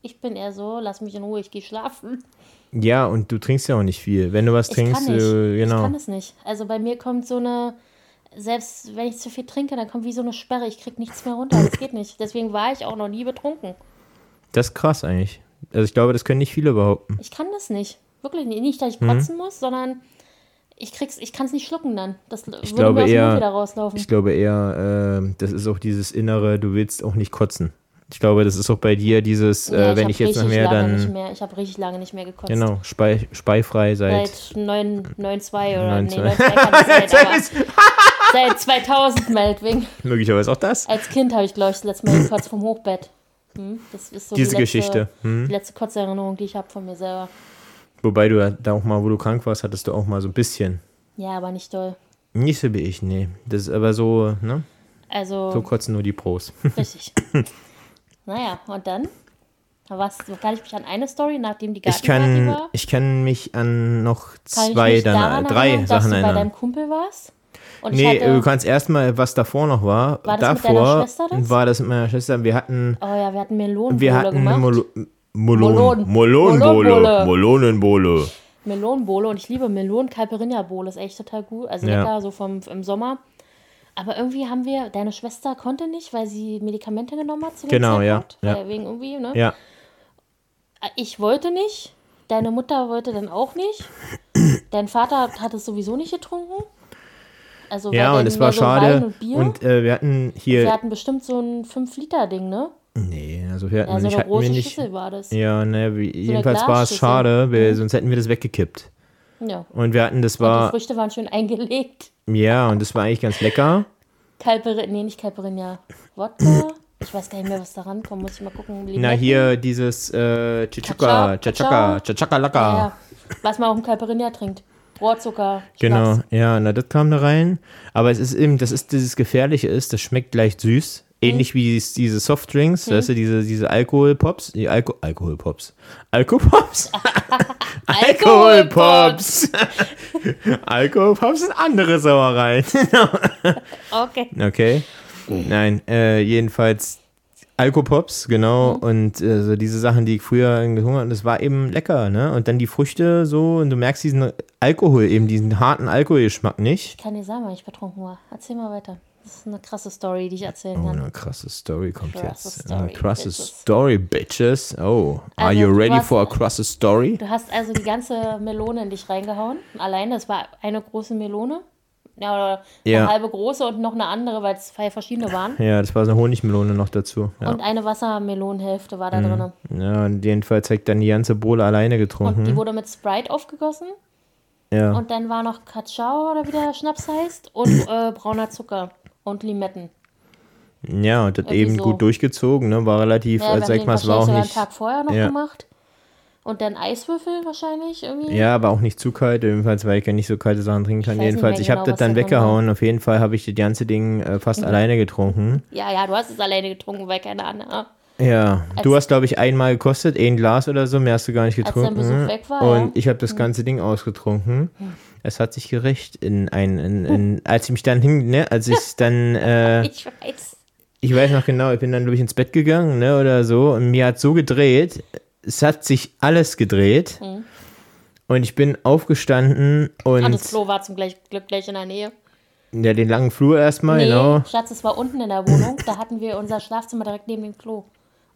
Ich bin eher so, lass mich in Ruhe, ich gehe schlafen. Ja, und du trinkst ja auch nicht viel. Wenn du was Ich trinkst, kann nicht. äh, Ich genau. kann es nicht. Also bei mir kommt so eine, selbst wenn ich zu viel trinke, dann kommt wie so eine Sperre. Ich krieg nichts mehr runter. Das geht nicht. Deswegen war ich auch noch nie betrunken. Das ist krass eigentlich. Also ich glaube, das können nicht viele behaupten. Ich kann das nicht. Wirklich nicht. Nicht, dass ich Mhm. kotzen muss, sondern ich krieg's, ich kann es nicht schlucken dann. Das würde glaube mir aus eher- wieder rauslaufen. Ich glaube eher, äh, das ist auch dieses Innere, du willst auch nicht kotzen. Ich glaube, das ist auch bei dir dieses, Ja, äh, wenn hab ich jetzt noch mehr, dann. mehr. Ich habe richtig lange nicht mehr gekotzt. Genau, spei, speifrei seit. Seit 9, 9.2 oder 9,2. nee, 9.2 kann nicht sein, aber seit 2000 meinetwegen. Möglicherweise auch das. Als Kind habe ich, glaube ich, das letzte Mal gekotzt vom Hochbett. Hm? Das ist so Diese die letzte, Geschichte. Hm. Die letzte Kotzerinnerung, die ich habe von mir selber. Wobei du da auch mal, wo du krank warst, hattest du auch mal so ein bisschen. Ja, aber nicht doll. Nicht so wie ich, nee. Das ist aber so, ne? Also, So kotzen nur die Pros. richtig. naja, und dann? Was, kann ich mich an eine Story, nachdem die Ich Gartenparty kann, war? ich kann mich an noch zwei, ich dann, drei erinnern, Sachen dass du bei erinnern. deinem Kumpel warst? Und Nee, hatte, du kannst erstmal, was davor noch war. War das mit deiner davor Schwester das? war das mit meiner Schwester. Wir hatten oh ja, wir hatten Melonenbowle Wir hatten gemacht. Molo. Molonenbowle. Molonenbowle. Melonenbowle und ich liebe Melonen Caipirinha Bowl, ist echt total gut, also Ja. lecker so vom im Sommer. Aber irgendwie haben wir, deine Schwester konnte nicht, weil sie Medikamente genommen hat zu dem Genau, ja, Zeitpunkt, ja. weil wegen irgendwie, ne? Ja, Ich wollte nicht, deine Mutter wollte dann auch nicht. Dein Vater hat es sowieso nicht getrunken. Also ja weil und es war so schade. und Bier. Und äh, wir hatten wir hier. hatten bestimmt so ein 5-Liter-Ding, ne? Nee, also wir hatten Ja, so eine wir große nicht. Schüssel war das. Ja, ne, wie, jedenfalls war es. Mhm. schade, wir, sonst hätten wir das weggekippt. Ja. Und wir hatten, das Die war, Früchte waren schön eingelegt. ja, und das war eigentlich ganz lecker. Kalperin, nee, nicht Kalperinja. Wodka? Ich weiß gar nicht mehr, was da rankommt. Muss ich mal gucken. Na, Limetten? hier dieses äh, Chichuka, Kacha- Chachaka, Chachakalaka. Ja, ja. Was man auch im Kalperinja trinkt. Rohrzucker. Genau, Schnaps. ja, na, das kam da rein. Aber es ist eben, das ist dieses Gefährliche ist, das schmeckt leicht süß. Ähnlich wie dieses, diese Softdrinks, weißt du, diese, diese Alkoholpops, die Alko Alkoholpops. Alkopops? Alkoholpops! Alkoholpops sind andere Sauereien. Okay. okay. Nein, äh, jedenfalls Alkopops, genau. Und äh, so diese Sachen, die ich früher getrunken habe, und das war eben lecker, ne? Und dann die Früchte so, und du merkst diesen Alkohol, eben diesen harten Alkoholgeschmack nicht. Ich kann dir sagen, wann ich betrunken war. Erzähl mal weiter. Das ist eine krasse Story, die ich erzählen Oh, kann. eine krasse Story kommt Krasse jetzt. Story, eine krasse bitches. Story, bitches. Oh, are Also, you ready hast- for a krasse story? Du hast also die ganze Melone in dich reingehauen. Allein, das war eine große Melone. Ja, oder eine Ja. halbe große und noch eine andere, weil es zwei verschiedene waren. Ja, das war so eine Honigmelone noch dazu. Ja, Und eine Wassermelonenhälfte war da drin. ja und jedenfalls hat ich dann die ganze Bohle alleine Und getrunken. die wurde mit Sprite aufgegossen. ja. Und dann war noch Kachao oder wie der Schnaps heißt. Und äh, brauner Zucker und Limetten. ja, und das irgendwie eben so. gut durchgezogen, ne? War relativ, Ja, wir sag mal, es war auch nicht. Tag vorher noch Ja. gemacht. Und dann Eiswürfel wahrscheinlich irgendwie. Ja, aber auch nicht zu kalt, jedenfalls, weil ich ja nicht so kalte Sachen trinken kann. nicht jedenfalls, ich habe genau, das was dann weggehauen. Auf jeden Fall habe ich das ganze Ding äh, fast Mhm. alleine getrunken. Ja, ja, du hast es alleine getrunken, weil keine andere. Ja, du hast, glaube ich, einmal gekostet, ein Glas oder so, mehr hast du gar nicht Als dein getrunken. Besuch weg war, Und ja. Ich habe das ganze Ding ausgetrunken. Es hat sich gerecht in ein, in, in, als ich mich dann hin, ne, als ich dann, äh, Ich weiß. ich weiß noch genau, ich bin dann, glaube ich, ins Bett gegangen, ne, oder so, und mir hat so gedreht, es hat sich alles gedreht. Hm. Und ich bin aufgestanden und Ah, das Klo war zum Glück gleich in der Nähe. ja, den langen Flur erstmal, Nee, genau. Schatz, es war unten in der Wohnung. Da hatten wir unser Schlafzimmer direkt neben dem Klo.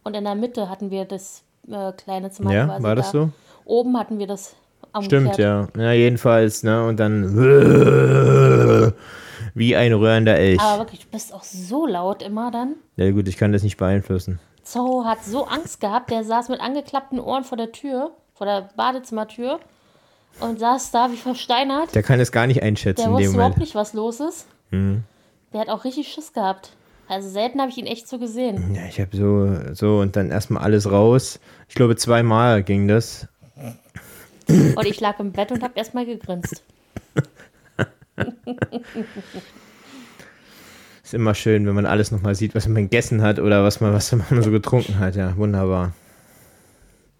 Und in der Mitte hatten wir das äh, kleine Zimmer Ja, quasi war das da. so? Oben hatten wir das umgekehrt. Stimmt, ja. Ja, jedenfalls, ne? Und dann wie ein röhrender Elch. Aber wirklich, du bist auch so laut immer dann. Ja gut, ich kann das nicht beeinflussen. Zorro hat so Angst gehabt, der saß mit angeklappten Ohren vor der Tür, vor der Badezimmertür und saß da wie versteinert. Der kann es gar nicht Der einschätzen in wusste überhaupt nicht, was los ist. Der hat auch richtig Schiss gehabt. Also selten habe ich ihn echt so gesehen. Ja, ich habe so, so und dann erstmal alles raus. Ich glaube, zweimal ging das. Und ich lag im Bett und habe erstmal gegrinst. Ist immer schön, wenn man alles nochmal sieht, was man gegessen hat oder was man, was man so getrunken hat. Ja, wunderbar.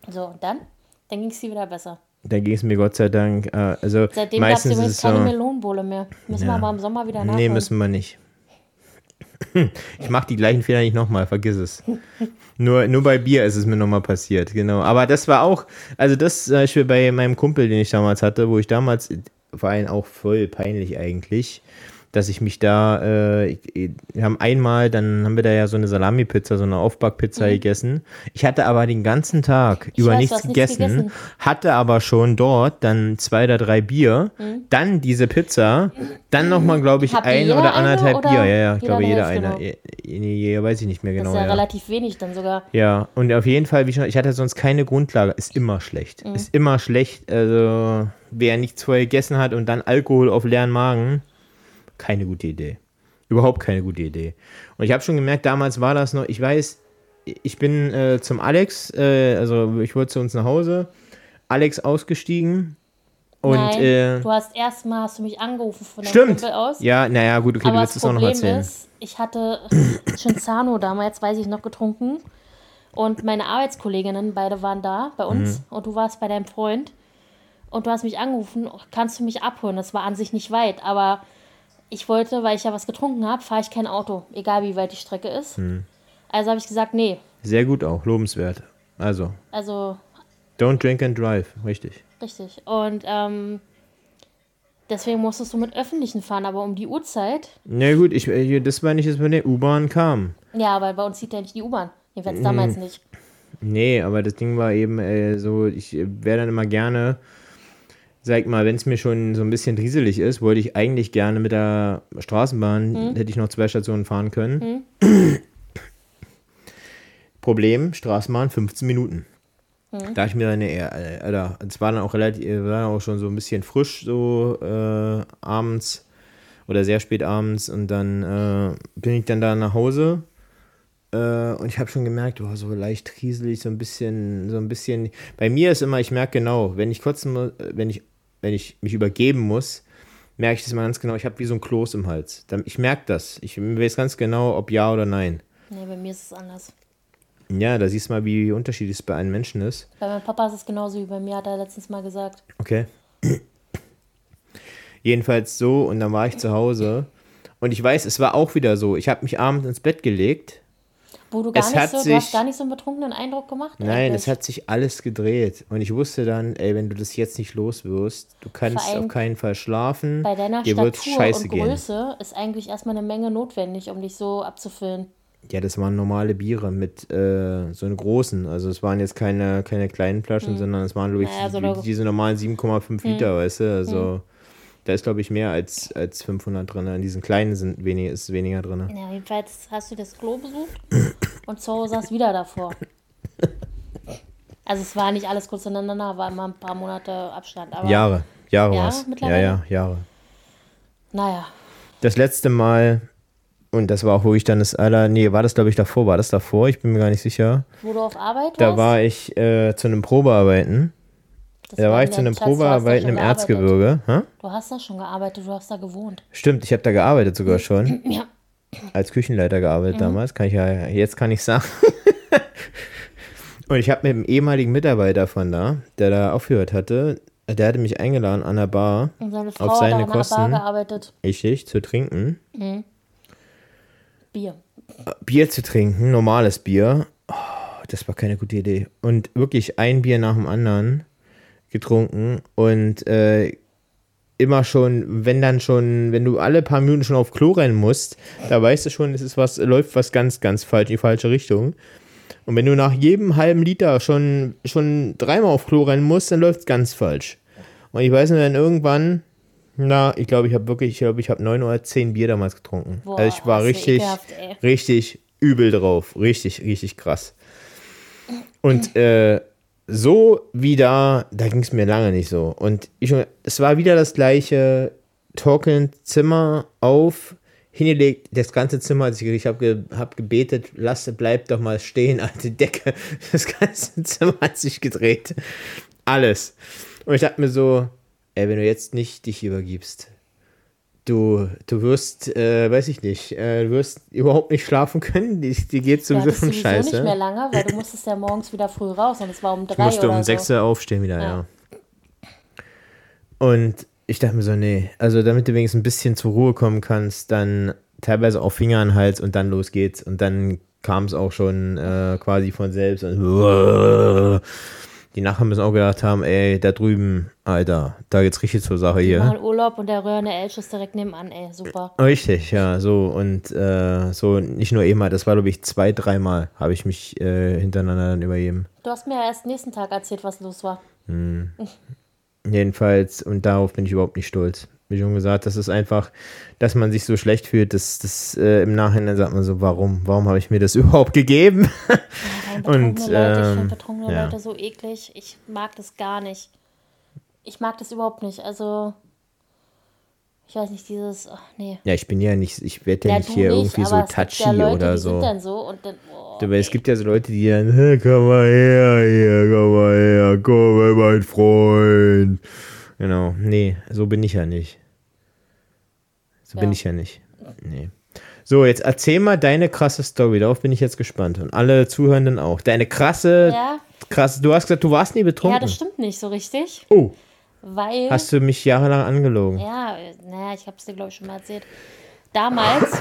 So, und dann? Dann ging es dir wieder besser. Da ging es mir Gott sei Dank. Äh, also Seitdem gab es übrigens keine so. Melonenbowle mehr. Müssen wir Ja. aber im Sommer wieder nachholen. Nee, müssen wir nicht. Ich mache die gleichen Fehler nicht nochmal, vergiss es. Nur, nur bei Bier ist es mir nochmal passiert, genau. Aber das war auch, also das zum Beispiel bei meinem Kumpel, den ich damals hatte, wo ich damals, war ihn auch voll peinlich eigentlich, dass ich mich da, äh, ich- wir haben einmal, dann haben wir da ja so eine Salami-Pizza, so eine Aufbackpizza gegessen. Ich hatte aber den ganzen Tag über weiß, nichts gegessen, gegessen. hatte aber schon dort dann zwei oder drei Bier, dann diese Pizza, dann nochmal, glaube ich, ihr ein oder anderthalb oder Bier. Ja, ja, ich glaube, jeder eine. noch? Eh, Nee, weiß ich nicht mehr Das genau. ist ja, Ja. relativ wenig dann sogar. ja, und auf jeden Fall, wie schon, ich hatte sonst keine Grundlage. Ist immer schlecht. Mhm. Ist immer schlecht. Also, wer nichts vorher gegessen hat und dann Alkohol auf leeren Magen, keine gute Idee. Überhaupt keine gute Idee. Und ich habe schon gemerkt, damals war das noch, ich weiß, ich bin äh, zum Alex, äh, also ich wollte zu uns nach Hause, Alex ausgestiegen und Nein, äh, du hast erstmal hast du mich angerufen von deinem stimmt. Kumpel aus. Ja, naja, gut, okay, du aber willst das es auch noch erzählen. ist, ich hatte Cinzano damals, weiß ich noch, getrunken. Und meine Arbeitskolleginnen, beide waren da bei uns. Mhm. Und du warst bei deinem Freund. Und du hast mich angerufen, kannst du mich abholen? Das war an sich nicht weit, aber ich wollte, weil ich ja was getrunken habe, fahre ich kein Auto, egal wie weit die Strecke ist. Mhm. Also habe ich gesagt, nee. Sehr gut auch, lobenswert. Also, Also don't drink and drive, richtig. Richtig. Und ähm, deswegen musstest du mit Öffentlichen fahren, aber um die Uhrzeit. Na gut, ich, äh, das war nicht, dass wir der U-Bahn kam. Ja, aber bei uns zieht ja nicht die U-Bahn. Jedenfalls Mhm. damals nicht. Nee, aber das Ding war eben äh, so, ich wäre dann immer gerne, sag mal, wenn es mir schon so ein bisschen rieselig ist, wollte ich eigentlich gerne mit der Straßenbahn, hätte ich noch zwei Stationen fahren können. Problem, Straßenbahn 15 Minuten. Da hab ich mir dann, äh, Alter, es war dann auch relativ, äh, war auch schon so ein bisschen frisch, so äh, abends oder sehr spät abends und dann äh, bin ich dann da nach Hause äh, und ich habe schon gemerkt, oh, so leicht rieselig, so ein bisschen, so ein bisschen. Bei mir ist immer, ich merke genau, wenn ich kurz, wenn ich, wenn ich mich übergeben muss, merke ich das immer ganz genau. Ich habe wie so ein Kloß im Hals. Ich merke das. Ich weiß ganz genau, ob ja oder nein. Nee, bei mir ist es anders. Ja, da siehst du mal, wie unterschiedlich es bei einem Menschen ist. Bei meinem Papa ist es genauso wie bei mir, hat er letztens mal gesagt. Okay. Jedenfalls so und dann war ich zu Hause und ich weiß, es war auch wieder so. Ich habe mich abends ins Bett gelegt. Wo du gar Es nicht hat so, du sich- gar nicht so einen betrunkenen Eindruck gemacht? Nein, eigentlich. es hat sich alles gedreht und ich wusste dann, ey, wenn du das jetzt nicht los wirst, du kannst allem auf keinen Fall schlafen. Bei deiner dir Statur scheiße und gehen. Größe ist eigentlich erstmal eine Menge notwendig, um dich so abzufüllen. Ja, das waren normale Biere mit äh, so eine großen. Also es waren jetzt keine, keine kleinen Flaschen, sondern es waren, glaube ich, Hm. Naja, so die- Hm. diese normalen 7,5 Liter, weißt du? Also da ist, glaube ich, mehr als, als 500 drin. In diesen kleinen sind wenig, ist weniger drin. Ja, jedenfalls hast du das Klo besucht und Zorro saß wieder davor. Also es war nicht alles kurz ineinander, war immer ein paar Monate Abstand. Aber Jahre, Jahre Ja, war's. Ja, ja, Jahre. naja, Das letzte Mal, und das war auch, wo ich dann das aller, nee, war das, glaube ich, davor, war das davor? Ich bin mir gar nicht sicher. wo du auf Arbeit Da warst. war ich äh, zu einem Probearbeiten. Das Da war in ich zu der einem da Probearbeiten im gearbeitet. Erzgebirge. Hä? Du hast da schon gearbeitet, du hast da gewohnt. Stimmt, ich habe da gearbeitet sogar schon. Ja. Als Küchenleiter gearbeitet damals. Kann ich ja, jetzt kann ich sagen. Und ich habe mit dem ehemaligen Mitarbeiter von da, der da aufgehört hatte, der hatte mich eingeladen an der Bar, Und seine Frau Auf hat seine da an einer Bar Kosten. gearbeitet. richtig, zu trinken. Bier. Bier zu trinken, normales Bier. Oh, das war keine gute Idee. Und wirklich ein Bier nach dem anderen getrunken und äh, immer schon, wenn dann schon, wenn du alle paar Minuten schon auf Klo rennen musst, da weißt du schon, es ist was, läuft was ganz, ganz falsch in die falsche Richtung. Und wenn du nach jedem halben Liter schon, schon dreimal auf Klo rennen musst, dann läuft es ganz falsch. Und ich weiß nicht, dann irgendwann, na, ich glaube, ich habe wirklich, ich glaube, ich habe neun oder zehn Bier damals getrunken. Boah, also ich war richtig, ekelhaft, richtig übel drauf. Richtig, richtig krass. Und äh, so wie da, ging es mir lange nicht so. Und ich, es war wieder das gleiche Torkeln Zimmer auf, hingelegt, das ganze Zimmer, hat sich- ich habe ge, hab gebetet, lass, bleib doch mal stehen, alte Decke. Das ganze Zimmer hat sich gedreht. Alles. Und ich dachte mir so, ey, wenn du jetzt nicht dich übergibst, du, du wirst, äh, weiß ich nicht, äh, du wirst überhaupt nicht schlafen können, die, die geht Ja, sowieso das ist schon scheiße. nicht mehr lange, weil du musstest ja morgens wieder früh raus und es war um drei Ich musste oder um so. 6 Uhr aufstehen wieder, ja. Ja. Und ich dachte mir so, nee, also damit du wenigstens ein bisschen zur Ruhe kommen kannst, dann teilweise auch Finger an den Hals und dann los geht's. Und dann kam es auch schon äh, quasi von selbst. Und die Nachbarn müssen auch gedacht haben, ey, da drüben, Alter, da geht's richtig zur Sache hier. machen Urlaub und der Röhrne Elch ist direkt nebenan, ey, super. Richtig, ja, so und äh, so nicht nur einmal, das war glaube ich zwei, dreimal habe ich mich äh, hintereinander dann übergeben. Du hast mir ja erst nächsten Tag erzählt, was los war. Jedenfalls, und darauf bin ich überhaupt nicht stolz. Wie schon gesagt, das ist einfach, dass man sich so schlecht fühlt, das, das äh, im Nachhinein sagt man so, warum, warum habe ich mir das überhaupt gegeben? Nein, Und, Leute, ich ähm, finde betrunkene ja. Leute so eklig. Ich mag das gar nicht. Ich mag das überhaupt nicht. Also, ich weiß nicht, dieses, ach nee. ja, ich bin ja nicht, ich werde ja, Ja, nicht hier nicht, irgendwie so touchy ja Leute, oder so. so dann, oh, Aber es gibt ja so Leute, die dann, "Hä, komm mal her, hier, komm mal her, komm mal, mein Freund. Genau, nee, so bin ich ja nicht. So bin Ja. ich ja nicht. Nee. So, jetzt erzähl mal deine krasse Story, darauf bin ich jetzt gespannt. Und alle Zuhörenden auch. Deine krasse, ja, krasse, du hast gesagt, du warst nie ja, betrunken. das stimmt nicht so richtig, oh, weil, hast du mich jahrelang angelogen. ja, naja, ich habe es dir, glaube ich, schon mal erzählt. Damals,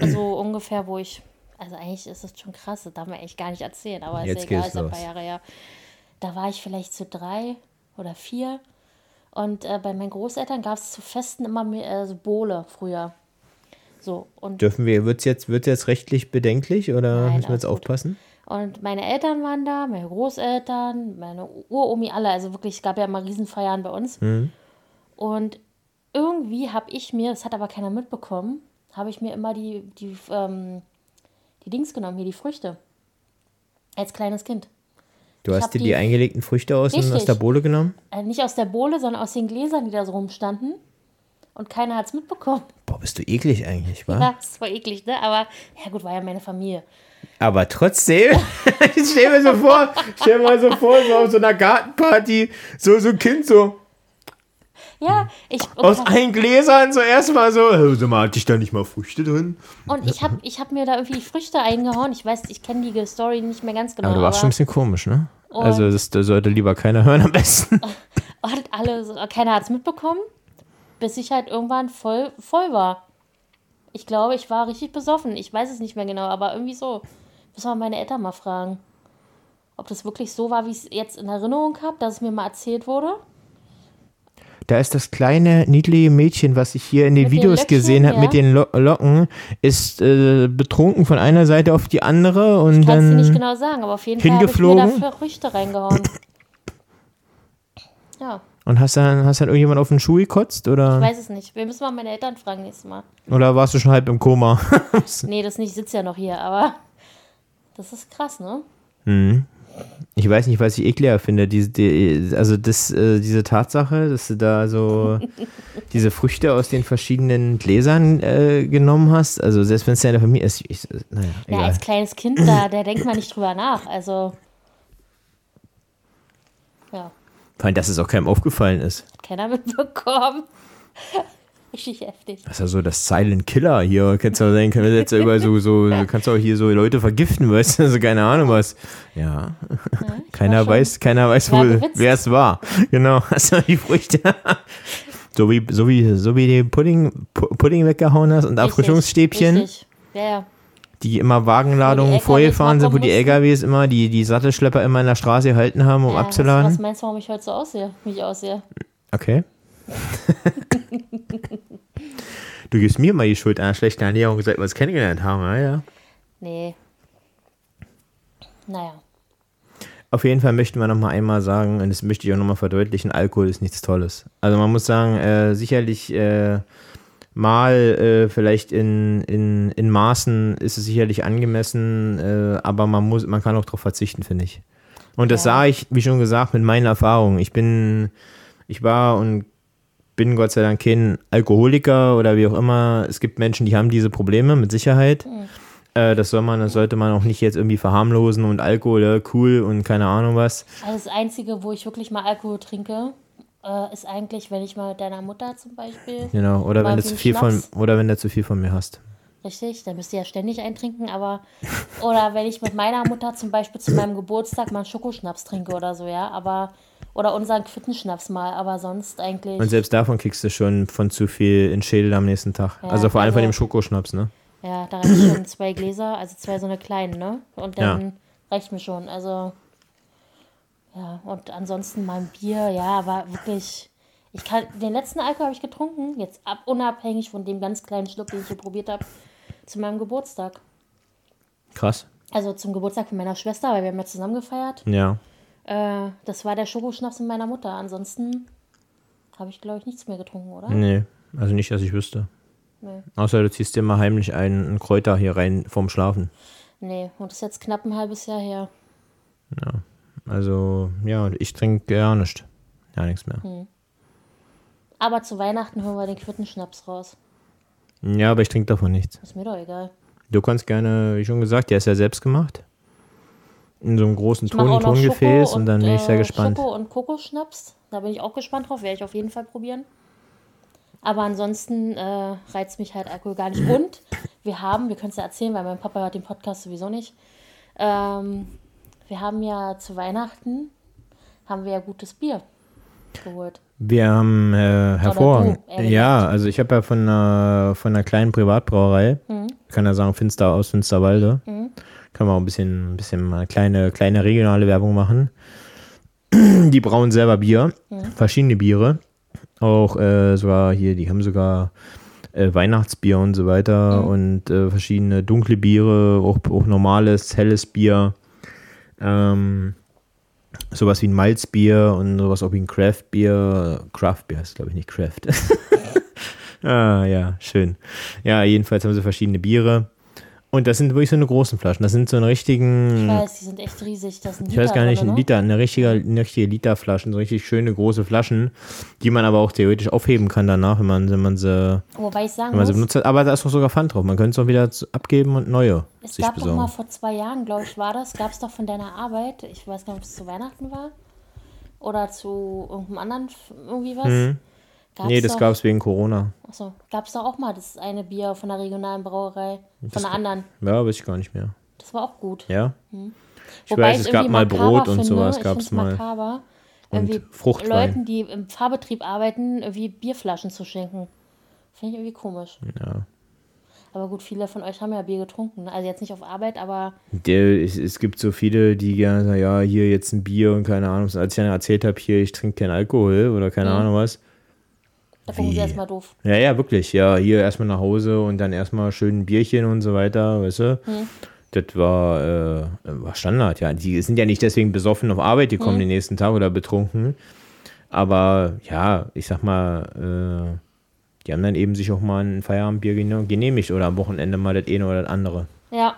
also ungefähr, wo ich, also eigentlich ist es schon krass, das darf man eigentlich gar nicht erzählen, aber ist Jetzt ja egal, ist ja ein paar Jahre her. Da war ich vielleicht zu drei oder vier und äh, bei meinen Großeltern gab es zu Festen immer mehr, äh, so Bowle früher. So, und Dürfen wir, wird's jetzt, wird's jetzt rechtlich bedenklich oder Nein, müssen wir jetzt gut. aufpassen? Und meine Eltern waren da, meine Großeltern, meine Uromi, alle. Also wirklich, es gab ja immer Riesenfeiern bei uns. Und irgendwie habe ich mir, das hat aber keiner mitbekommen, habe ich mir immer die, die, ähm, die Dings genommen, hier die Früchte. Als kleines Kind. Du hast dir die, die- eingelegten Früchte aus, aus Richtig. der Bohle genommen? Also nicht aus der Bohle, sondern aus den Gläsern, die da so rumstanden. Und keiner hat es mitbekommen. Boah, bist du eklig eigentlich, wa? Ja, das war eklig, ne? Aber ja gut, war ja meine Familie. Aber trotzdem, ich stell mir so vor, stell mir mal so vor, so auf so einer Gartenparty, so, so ein Kind so Ja, ich. aus allen Gläsern so erstmal so, "Äh, sag mal, hatte ich da nicht mal Früchte drin? Und ich habe ich hab mir da irgendwie Früchte eingehauen. Ich weiß, ich kenne die Story nicht mehr ganz genau. Aber du warst schon ein bisschen komisch, ne? Also das, das sollte lieber keiner hören am besten. und alle, so- keiner hat es mitbekommen, bis ich halt irgendwann voll, voll war. Ich glaube, ich war richtig besoffen. Ich weiß es nicht mehr genau, aber irgendwie so. Muss man meine Eltern mal fragen. Ob das wirklich so war, wie ich es jetzt in Erinnerung habe, dass es mir mal erzählt wurde. Da ist das kleine, niedliche Mädchen, was ich hier in den Mit den Videos Löckchen, gesehen habe, ja. mit den Lo Locken, ist äh, betrunken von einer Seite auf die andere und Kannst du dann nicht genau sagen, aber auf jeden Fall habe ich mir hingeflogen? da Früchte reingehauen. Ja, und hast dann, hast dann irgendjemand auf den Schuh gekotzt oder, ich weiß es nicht. Wir müssen mal meine Eltern fragen nächstes Mal. oder warst du schon halb im Koma? Nee, das nicht, ich sitze ja noch hier, aber das ist krass, ne? Ich weiß nicht, was ich ekliger finde. Die, die, also das, äh, diese Tatsache, dass du da so diese Früchte aus den verschiedenen Gläsern äh, genommen hast. Also selbst wenn es deine Familie ist, ich, naja, Ja, als kleines Kind, da, da denkt man nicht drüber nach. Also, ja, Vor allem, dass es auch keinem aufgefallen ist. hat keiner mitbekommen. Richtig heftig. Das ist ja so das Silent Killer hier. Kannst du auch sein, kann jetzt ja überall so, so, kannst du auch hier so Leute vergiften, weißt du? Also keine Ahnung was. Ja. Keiner schon- weiß, keiner weiß wohl, wer es war. Genau. Also die Früchte. So wie, so wie, so wie den Pudding, Pu- Pudding weggehauen hast und Richtig, Erfrischungsstäbchen. Richtig. Ja, ja. die immer Wagenladungen vorgefahren sind, wo die LKWs immer die, die Sattelschlepper immer in der Straße gehalten haben, um Ja, was, abzuladen? was meinst du, warum ich heute so aussehe, wie ich aussehe? Okay. Du gibst mir mal die Schuld an schlechten Ernährung, seit wir uns kennengelernt haben, ja, ja. Nee. Naja. Auf jeden Fall möchten wir noch mal einmal sagen, und das möchte ich auch noch mal verdeutlichen, Alkohol ist nichts Tolles. Also man muss sagen, äh, sicherlich äh, mal äh, vielleicht in, in, in Maßen ist es sicherlich angemessen, äh, aber man muss, man kann auch darauf verzichten, finde ich. Und das Ja. sah ich, wie schon gesagt, mit meinen Erfahrungen. Ich bin, ich war und bin Gott sei Dank kein Alkoholiker oder wie auch immer. Es gibt Menschen, die haben diese Probleme, mit Sicherheit. Äh, das soll man, das sollte man auch nicht jetzt irgendwie verharmlosen und Alkohol, äh, cool und keine Ahnung was. Also das Einzige, wo ich wirklich mal Alkohol trinke, äh, ist eigentlich, wenn ich mal mit deiner Mutter zum Beispiel, Genau. Oder wenn du zu viel von, Schnaps. oder wenn du zu viel von mir hast. richtig, dann müsst ihr ja ständig eintrinken, aber, oder wenn ich mit meiner Mutter zum Beispiel zu meinem Geburtstag mal einen Schokoschnaps trinke oder so, ja, aber, oder unseren Quittenschnaps mal, aber sonst eigentlich, Und selbst davon kriegst du schon von zu viel in Schädel am nächsten Tag. Ja, also vor allem von also- dem Schokoschnaps, ne? ja, da reichen schon zwei Gläser, also zwei so eine kleinen, ne, und dann Ja. reicht mir schon, also, ja, und ansonsten mal ein Bier, ja, aber wirklich, ich kann, den letzten Alkohol habe ich getrunken, jetzt ab, unabhängig von dem ganz kleinen Schluck, den ich hier probiert habe, zu meinem Geburtstag. Krass. Also zum Geburtstag von meiner Schwester, weil wir haben ja zusammen gefeiert. Ja. Äh, das war der Schokoschnaps von meiner Mutter. Ansonsten habe ich, glaube ich, nichts mehr getrunken, oder? Nee, also nicht, dass ich wüsste. Nee. Außer du ziehst dir mal heimlich einen, Kräuter hier rein vorm Schlafen. Nee, und das ist jetzt knapp ein halbes Jahr her. Also, ja, ich trinke gar nicht. Ja, nichts mehr. Hm. Aber zu Weihnachten holen wir den Quittenschnaps raus. Ja, aber ich trinke davon nichts. Ist mir doch egal. Du kannst gerne, wie schon gesagt, der ist ja selbst gemacht. In so einem großen Ton, Tongefäß Schoko und dann bin ich sehr äh, gespannt. Schoko und Kokoschnaps. Da bin ich auch gespannt drauf. Werde ich auf jeden Fall probieren. Aber ansonsten äh, reizt mich halt Alkohol gar nicht. Und wir haben, wir können es ja erzählen, weil mein Papa hört den Podcast sowieso nicht. Ähm, wir haben ja zu Weihnachten haben wir ja gutes Bier geholt. Wir haben äh, hervorragend. du, Ja, also ich habe ja von einer, von einer kleinen Privatbrauerei, Mhm. kann ja sagen Finster aus Finsterwalde, kann man auch ein bisschen, ein bisschen mal eine kleine, kleine regionale Werbung machen. Die brauen selber Bier, Mhm. verschiedene Biere, auch äh, sogar hier, die haben sogar äh, Weihnachtsbier und so weiter Mhm. und äh, verschiedene dunkle Biere, auch, auch normales, helles Bier. Ähm, sowas wie ein Malzbier und sowas auch wie ein Craftbier. Craftbier heißt glaube ich nicht Craft. ah, ja, schön. Ja, jedenfalls haben sie verschiedene Biere. Und das sind wirklich so eine großen Flaschen. Das sind so eine Ich richtigen, weiß, die sind echt riesig. Das sind ich weiß gar nicht, ein? Liter, eine richtige, eine richtige Literflaschen, so richtig schöne große Flaschen, die man aber auch theoretisch aufheben kann danach, wenn man, wenn man sie, Wobei ich sagen wenn man sie muss, benutzt hat. Aber da ist auch sogar Pfand drauf. Man könnte es auch wieder abgeben und neue es sich gab doch mal besorgen. vor zwei Jahren, glaube ich, war das, gab es doch von deiner Arbeit, ich weiß gar nicht, ob es zu Weihnachten war oder zu irgendeinem anderen irgendwie was. Mhm. Gab's Nee, das gab es wegen Corona. Achso, gab es doch auch mal das eine Bier von der regionalen Brauerei, von der anderen. Ja, weiß ich gar nicht mehr. Das war auch gut. Ja? Ich Wobei weiß, es gab mal Brot und finde, sowas gab es mal. makaber, Und Fruchtwein. Leuten, die im Fahrbetrieb arbeiten, irgendwie Bierflaschen zu schenken. Finde ich irgendwie komisch. Ja. Aber gut, viele von euch haben ja Bier getrunken. Also jetzt nicht auf Arbeit, aber Der, es, es gibt so viele, die gerne sagen, ja, hier jetzt ein Bier und keine Ahnung. Als ich dann erzählt habe, hier, ich trinke keinen Alkohol oder keine Mhm. Ahnung was. Da gucken sie erstmal doof. Ja, ja, wirklich. Ja, hier erstmal nach Hause und dann erstmal schön ein Bierchen und so weiter, weißt du? Mhm. Das war, äh, war Standard, ja. Die sind ja nicht deswegen besoffen auf Arbeit gekommen Mhm. den nächsten Tag oder betrunken. Aber ja, ich sag mal, äh, die haben dann eben sich auch mal ein Feierabendbier gene- genehmigt oder am Wochenende mal das eine oder das andere. Ja,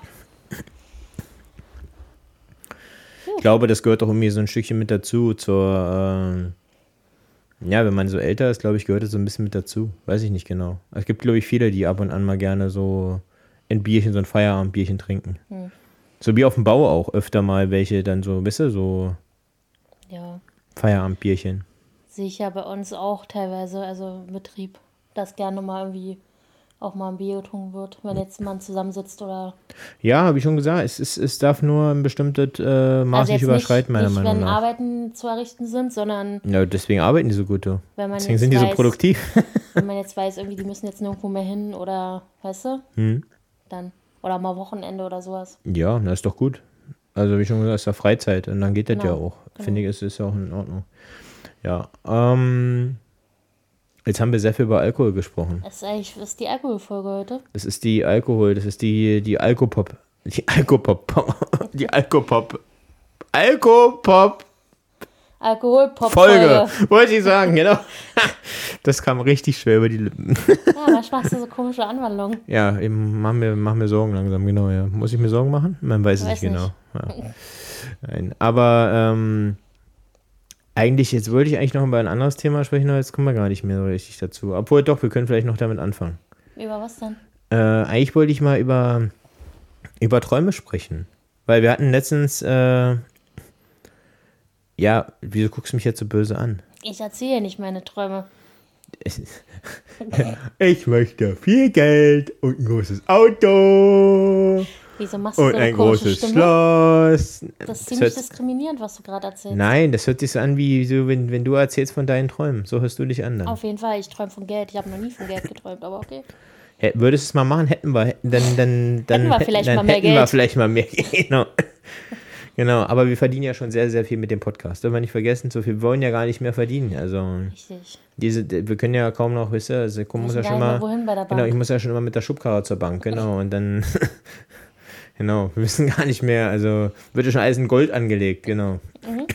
Ich glaube, das gehört auch irgendwie so ein Stückchen mit dazu, zur, ähm, ja, wenn man so älter ist, glaube ich, gehört das so ein bisschen mit dazu. Weiß ich nicht genau. Es gibt, glaube ich, viele, die ab und an mal gerne so ein Bierchen, so ein Feierabendbierchen trinken. So wie auf dem Bau auch öfter mal welche dann so, weißt du, so ja. Feierabendbierchen. Sehe ich ja bei uns auch teilweise, also im Betrieb, dass gerne mal irgendwie auch mal ein Bier getrunken wird, wenn jetzt man zusammensitzt oder. Ja, habe ich schon gesagt, es, ist, es darf nur ein bestimmtes äh, Maß also nicht überschreiten, meiner nicht, Meinung wenn nach. Arbeiten zu errichten sind, sondern Ja, deswegen arbeiten die so gut, du. wenn man Deswegen sind die so weiß, produktiv. wenn man jetzt weiß, irgendwie, die müssen jetzt nirgendwo mehr hin oder, weißt du, Hm. dann Oder mal Wochenende oder sowas. Ja, das ist doch gut. Also wie schon gesagt, ist ja Freizeit und dann geht das ja Genau, auch. Finde ich, ist ist ja auch in Ordnung. Ja, ähm, jetzt haben wir sehr viel über Alkohol gesprochen. Das ist eigentlich ist die Alkoholfolge heute. Das ist die Alkohol, das ist die, die Alkopop. Die Alkopop. Die Alkopop. Alkopop. Alkoholpop-Folge. Folge, wollte ich sagen, genau. Das kam richtig schwer über die Lippen. Ja, manchmal hast du so komische Anwandlungen. Ja, eben, mach mir, mach mir Sorgen langsam, genau, ja. Muss ich mir Sorgen machen? Man weiß es Weiß nicht genau. Ja. Nein, aber ähm, eigentlich, jetzt wollte ich eigentlich noch über ein anderes Thema sprechen, aber jetzt kommen wir gar nicht mehr so richtig dazu. Obwohl doch, wir können vielleicht noch damit anfangen. Über was denn? Äh, eigentlich wollte ich mal über, über Träume sprechen. Weil wir hatten letztens, äh, ja, wieso guckst du mich jetzt so böse an? Ich erzähle nicht meine Träume. Ich möchte viel Geld und ein großes Auto Wieso machst du und so ein großes Stimme? Schloss. Das ist ziemlich diskriminierend, was du gerade erzählst. nein, das hört sich so an, wie so, wenn, wenn du erzählst von deinen Träumen. So hörst du dich an dann. Auf jeden Fall, ich träume von Geld. Ich habe noch nie von Geld geträumt, aber okay. Hä- Würdest du es mal machen, hätten wir, dann, dann, dann, Hätten wir vielleicht dann mal mehr hätten wir Geld. vielleicht mal mehr. Genau. genau, aber wir verdienen ja schon sehr, sehr viel mit dem Podcast. Dürfen wir nicht vergessen, so viel wir wollen ja gar nicht mehr verdienen. Also, Richtig. diese, wir können ja kaum noch, wisst ihr, also, ich muss ja schon mal, genau, ich muss ja schon immer mit der Schubkarre zur Bank, genau, und dann, genau, wir wissen gar nicht mehr, also, wird ja schon alles in Gold angelegt, genau. Mhm.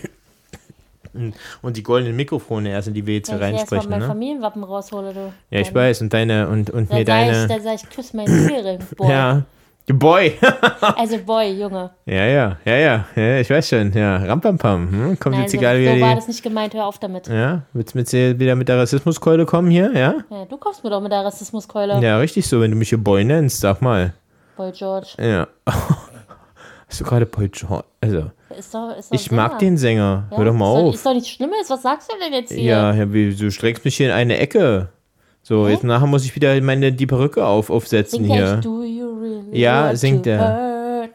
Und die goldenen Mikrofone erst, in die wir jetzt hier Wenn ich erst mal reinsprechen, mein ne? Familienwappen raushole, du. Ja, ich Dann- weiß, und deine, und, und mir sag ich, deine, dann sag ich, küss meinen Ehering, Boy. ja, Boy. Also, Boy, Junge. Ja, ja, ja, ja, ja, ich weiß schon, ja, Rampampam, hm? kommt Nein, jetzt so, egal so war wie, das nicht gemeint, hör auf damit. ja, willst du jetzt wieder mit der Rassismuskeule kommen hier, ja? Ja, du kommst mir doch mit der Rassismuskeule. Ja, richtig so, wenn du mich hier Boy nennst, sag mal, Boy George. ja. Hast du gerade Boy George, also, Ist doch, ist doch ich ein mag Sänger. den Sänger, Ja, hör doch mal ist Doch, auf. ist doch nichts Schlimmes. Was sagst du denn jetzt hier? Ja, ja wie, du streckst mich hier in eine Ecke. So, Hä? jetzt nachher muss ich wieder meine, die Perücke auf, aufsetzen Singt er hier. really Ja, singt to er.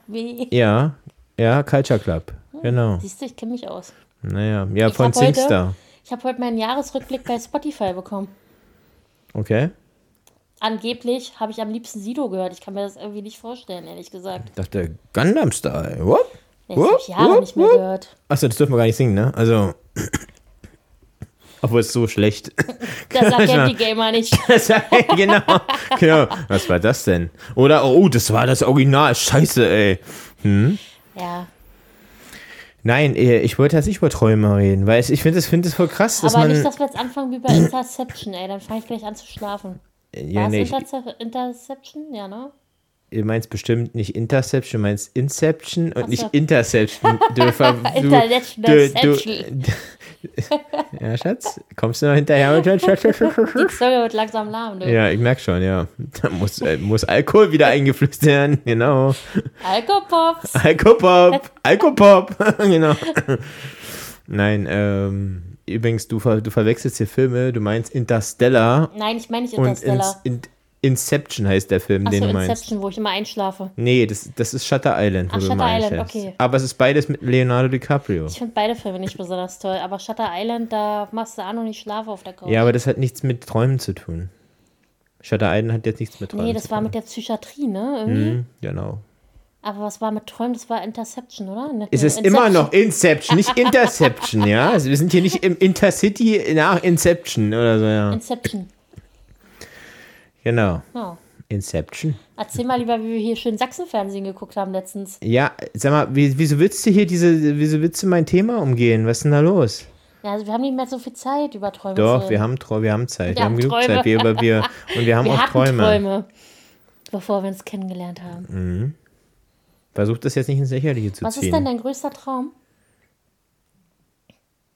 Ja, ja, Culture Club, genau. Siehst du, ich kenne mich aus. Naja, ja, Ich von hab heute- Singstar. Ich habe heute meinen Jahresrückblick bei Spotify bekommen. Okay. Angeblich habe ich am liebsten Sido gehört. Ich kann mir das irgendwie nicht vorstellen, ehrlich gesagt. Ich dachte, Gundam Style. Whoop. Nee, das habe ich Jahre nicht mehr gehört. Achso, das dürfen wir gar nicht singen, ne? Also. Obwohl es so schlecht. Das sagt ja die Gamer nicht. genau. genau. Was war das denn? Oder, oh, das war das Original. Scheiße, ey. Ja, Nein, eh, ich wollte jetzt nicht über Träume reden, weil es- ich finde es find das voll krass, dass aber man. nicht, dass wir jetzt anfangen wie bei Interception, ey. Dann fange ich gleich an zu schlafen. Ja, War nee, es Interce Interception? Ja, ne? du meinst bestimmt nicht Interception, du meinst Inception und Ach nicht so. Interception. Du, du, du, ja, Schatz, kommst du noch hinterher? Die Zunge wird langsam lahm, du. Ja, ich merke schon, ja. Da muss, äh, muss Alkohol wieder eingeflößt werden, genau. Alkopops. Alkopop, Alkopop, genau. Nein, ähm, übrigens, du, ver, du verwechselst hier Filme, du meinst Interstellar Nein, ich meine nicht und Interstellar. in, in, Inception heißt der Film, den Achso, du meinst. Inception, wo ich immer einschlafe. Nee, das, das ist Shutter Island, wo Ach, Shutter. Island, okay. Aber es ist beides mit Leonardo DiCaprio. Ich finde beide Filme nicht besonders toll, aber Shutter Island, da machst du auch noch nicht schlafen auf der Couch. Ja, aber das hat nichts mit Träumen zu tun. Shutter Island hat jetzt nichts mit Träumen nee, das war mit der Psychiatrie, ne? Irgendwie. Mhm, genau. Aber was war mit Träumen? Das war Interception, oder? Ne- Es ist immer noch Inception, nicht Interception, ja? Also wir sind hier nicht im Intercity nach Inception oder so, ja. Inception. Genau. Ja. Inception. Erzähl mal lieber, wie wir hier schön Sachsenfernsehen geguckt haben letztens. Ja, sag mal, wie, wieso willst du hier diese, wieso willst du mein Thema umgehen? Was ist denn da los? Ja, also wir haben nicht mehr so viel Zeit über Träume Doch, wir haben, wir haben Zeit. Wir, Wir haben haben genug Träume. Zeit. Wir, über, wir, und wir haben wir auch Träume. Träume. bevor wir uns kennengelernt haben. Versuch das jetzt nicht ins Lächerliche zu Was ziehen. ist denn dein größter Traum?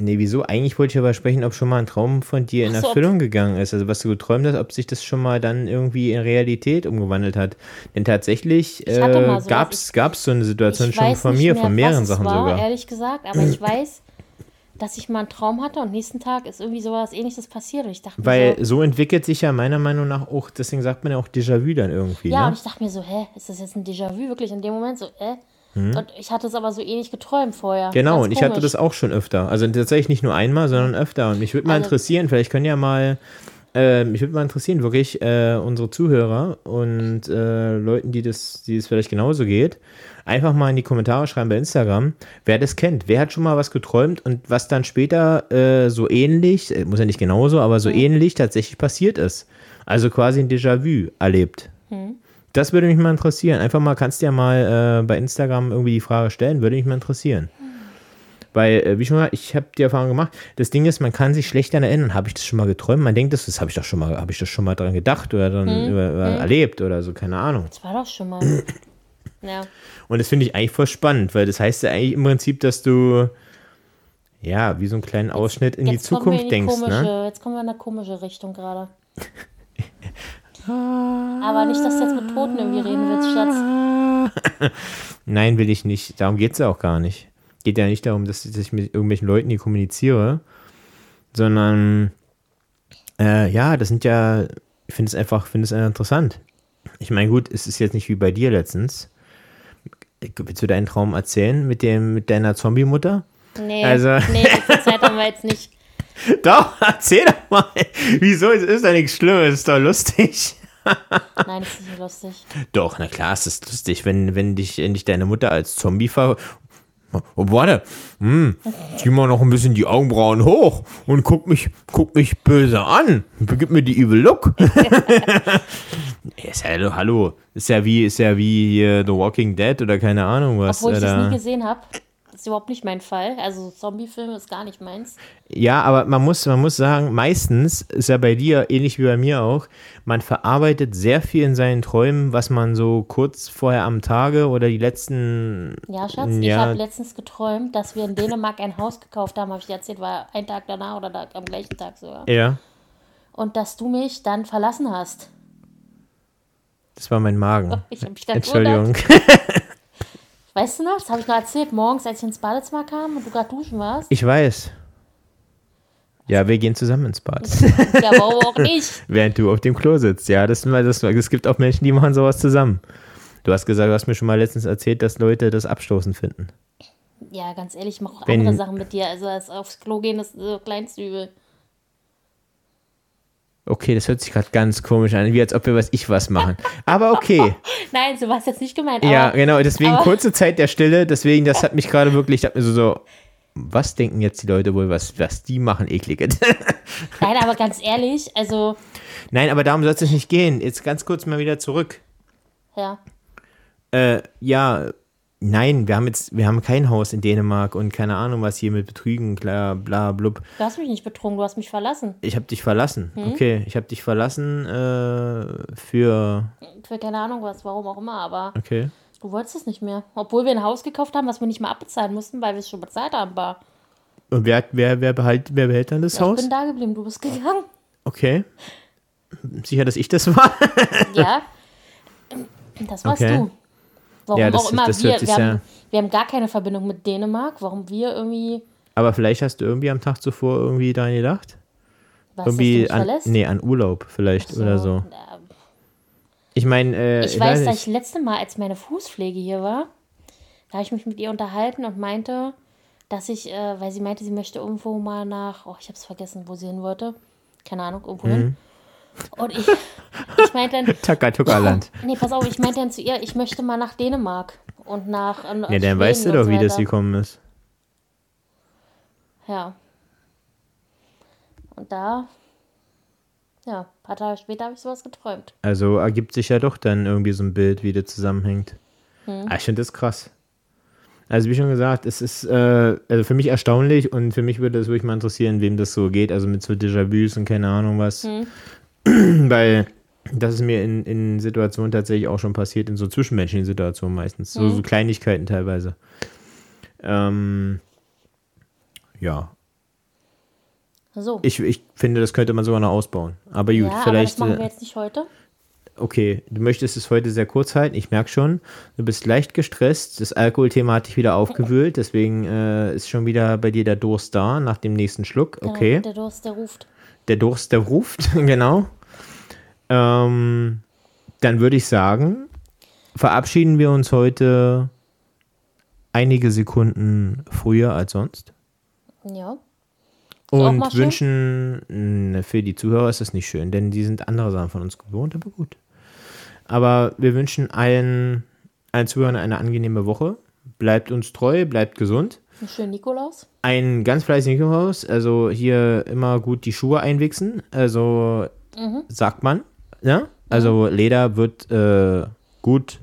Nee, wieso? Eigentlich wollte ich aber sprechen, ob schon mal ein Traum von dir in so, Erfüllung gegangen ist. Also was du geträumt hast, ob sich das schon mal dann irgendwie in Realität umgewandelt hat. Denn tatsächlich äh, gab's, gab's so eine Situation schon von mir, mehr, von mehreren was es Sachen war, sogar. ehrlich gesagt, aber ich weiß, dass ich mal einen Traum hatte und nächsten Tag ist irgendwie sowas ähnliches passiert und ich dachte Weil mir so, so entwickelt sich ja meiner Meinung nach auch, deswegen sagt man ja auch Déjà-vu dann irgendwie. ja, ne? und ich dachte mir so, hä, ist das jetzt ein Déjà-vu wirklich in dem Moment so, äh? Hm. Und ich hatte es aber so ähnlich geträumt vorher. Genau, und ich hatte das auch schon öfter. Also tatsächlich nicht nur einmal, sondern öfter. Und mich würde mal Also- interessieren, vielleicht können ja mal Ähm, mich würde mal interessieren, wirklich äh, unsere Zuhörer und äh, Leuten, die das, die es vielleicht genauso geht, einfach mal in die Kommentare schreiben bei Instagram, wer das kennt. Wer hat schon mal was geträumt und was dann später äh, so ähnlich, äh, muss ja nicht genauso, aber so ähnlich tatsächlich passiert ist. Also quasi ein Déjà-vu erlebt. Das würde mich mal interessieren. Einfach mal, kannst du ja mal äh, bei Instagram irgendwie die Frage stellen, würde mich mal interessieren. Weil, äh, wie schon mal, ich habe die Erfahrung gemacht, das Ding ist, man kann sich schlecht daran erinnern. Habe ich das schon mal geträumt? Man denkt, das, das habe ich doch schon mal, habe ich das schon mal dran gedacht oder dann über, über erlebt oder so, keine Ahnung. Das war doch schon mal. ja. Und das finde ich eigentlich voll spannend, weil das heißt ja eigentlich im Prinzip, dass du ja, wie so einen kleinen Ausschnitt in die Jetzt Zukunft in die denkst, komische, ne? Jetzt kommen wir in eine komische Richtung gerade. Aber nicht, dass du jetzt mit Toten irgendwie reden willst, Schatz. Nein, will ich nicht. Darum geht es ja auch gar nicht. Geht ja nicht darum, dass ich mit irgendwelchen Leuten hier kommuniziere, sondern äh, ja, das sind ja, ich finde es einfach, finde es interessant. Ich meine, gut, es ist jetzt nicht wie bei dir letztens. Willst du deinen Traum erzählen mit dem, mit deiner Zombie-Mutter? Nee, Also- nee, viel Zeit haben wir jetzt nicht. Doch, erzähl doch mal. Wieso? Es ist doch nichts Schlimmes, ist doch lustig. Nein, das ist nicht lustig. Doch, na klar, es ist lustig, wenn, wenn, dich, wenn dich deine Mutter als Zombie ver... Oh, warte, hm, zieh mal noch ein bisschen die Augenbrauen hoch und guck mich, guck mich böse an. Gib mir die Evil Look. ist ja, hallo, ist ja wie, ist ja wie hier The Walking Dead oder keine Ahnung was. Obwohl ich das nie gesehen habe. Das ist überhaupt nicht mein Fall. Also Zombie-Filme ist gar nicht meins. Ja, aber man muss, man muss sagen, meistens ist ja bei dir, ähnlich wie bei mir auch, man verarbeitet sehr viel in seinen Träumen, was man so kurz vorher am Tage oder die letzten Ja, Schatz, ich Ja. habe letztens geträumt, dass wir in Dänemark ein Haus gekauft haben, habe ich dir erzählt, war ein Tag danach oder da, am gleichen Tag sogar. Ja, Und dass du mich dann verlassen hast. das war mein Magen. Ich habe mich dann Entschuldigung. Weißt du noch, das habe ich noch erzählt, morgens, als ich ins Badezimmer kam und du gerade duschen warst. Ich weiß. Ja, wir gehen zusammen ins Bad. Ja, warum auch nicht? Während du auf dem Klo sitzt. Ja, das, das, es gibt auch Menschen, die machen sowas zusammen. Du hast gesagt, du hast mir schon mal letztens erzählt, dass Leute das abstoßend finden. Ja, ganz ehrlich, ich mache auch Wenn- andere Sachen mit dir. Also das aufs Klo gehen ist so kleinste Übel. Okay, das hört sich gerade ganz komisch an, wie als ob wir was ich was machen. Aber okay. Nein, so war es jetzt nicht gemeint. Ja, aber genau, deswegen aber- kurze Zeit der Stille, deswegen, das hat mich gerade wirklich, ich hab mir so, so, was denken jetzt die Leute wohl, was, was die machen, ekliges. Nein, aber ganz ehrlich, also, Nein, aber darum soll es nicht gehen. Jetzt ganz kurz mal wieder zurück. ja. Äh, ja, nein, wir haben jetzt, wir haben kein Haus in Dänemark und keine Ahnung, was hier mit Betrügen, bla, bla, blub. Du hast mich nicht betrogen, du hast mich verlassen. Ich habe dich verlassen. Okay, ich habe dich verlassen äh, für, Für keine Ahnung was, warum auch immer, aber okay. du wolltest es nicht mehr. Obwohl wir ein Haus gekauft haben, was wir nicht mal abbezahlen mussten, weil wir es schon bezahlt haben, war. Und wer, wer, wer, behalt, wer behält dann das Ich Haus? bin da geblieben, du bist gegangen. Okay. Sicher, dass ich das war? Ja. Das warst Okay. du. Warum Ja, das- auch immer das wir. Wir haben, sehr- wir haben gar keine Verbindung mit Dänemark. Warum wir irgendwie. Aber vielleicht hast du irgendwie am Tag zuvor irgendwie daran gedacht? Was, Irgendwie an, verlässt? nee, an Urlaub vielleicht oder so. Ja, Ich meine, äh, Ich weiß, dass ich letzte Mal, als meine Fußpflege hier war, da habe ich mich mit ihr unterhalten und meinte, dass ich, äh, weil sie meinte, sie möchte irgendwo mal nach, oh, ich habe es vergessen, wo sie hin wollte. Keine Ahnung, irgendwo Mhm. hin. Und ich, ich meinte dann, Takatuka-Land. nee, pass auf, ich meinte dann zu ihr, ich möchte mal nach Dänemark und nach. äh, Ja, dann weißt du und doch, so wie das gekommen ist. Ja. Und da, ja, ein paar Tage später habe ich sowas geträumt. Also ergibt sich ja doch dann irgendwie so ein Bild, wie das zusammenhängt. Hm. Ah, ich finde das krass. Also wie schon gesagt, es ist äh, also für mich erstaunlich und für mich würde es wirklich mal interessieren, wem das so geht, also mit so Déjà-vus und keine Ahnung was. Hm. Weil das ist mir in, in Situationen tatsächlich auch schon passiert, in so zwischenmenschlichen Situationen meistens. So, so Kleinigkeiten teilweise. Ähm, ja, So. ich, ich finde, das könnte man sogar noch ausbauen. Aber gut, ja, aber vielleicht. das machen äh, wir jetzt nicht heute. Okay, du möchtest es heute sehr kurz halten. Ich merke schon, du bist leicht gestresst. Das Alkoholthema hat dich wieder aufgewühlt. Deswegen äh, ist schon wieder bei dir der Durst da nach dem nächsten Schluck. Genau, Okay, Der Durst, der ruft. Der Durst, der ruft. genau. Ähm, dann würde ich sagen, verabschieden wir uns heute einige Sekunden früher als sonst. Ja. Und wünschen, mh, für die Zuhörer ist das nicht schön, denn die sind andere Sachen von uns gewohnt, aber gut. Aber wir wünschen allen, allen Zuhörern eine angenehme Woche. Bleibt uns treu, bleibt gesund. Einen schönen Nikolaus. Ein ganz fleißiges Nikolaus, also hier immer gut die Schuhe einwichsen, also sagt man, ja? Also Leder wird äh, gut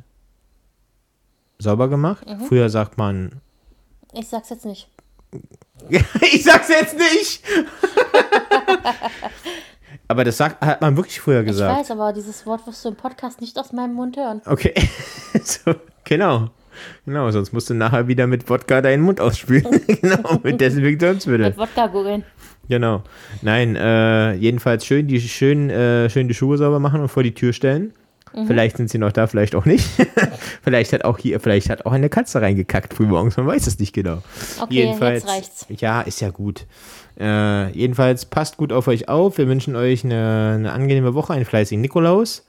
sauber gemacht. Früher sagt man, Ich sag's jetzt nicht. ich sag's jetzt nicht. Aber das sagt, hat man wirklich früher Ich gesagt. weiß, aber dieses Wort wirst du im Podcast nicht aus meinem Mund hören. Okay, so, genau. Genau, sonst musst du nachher wieder mit Wodka deinen Mund ausspülen. genau, mit Desinfektionsmittel. Mit Wodka googeln. Genau. Nein, äh, jedenfalls schön die, schön, äh, schön die Schuhe sauber machen und vor die Tür stellen. Mhm. Vielleicht sind sie noch da, vielleicht auch nicht. vielleicht hat auch hier, vielleicht hat auch eine Katze reingekackt frühmorgens, man weiß es nicht genau. Okay, jedenfalls, jetzt reicht's. Ja, ist ja gut. Äh, jedenfalls passt gut auf euch auf. Wir wünschen euch eine, eine angenehme Woche, einen fleißigen Nikolaus.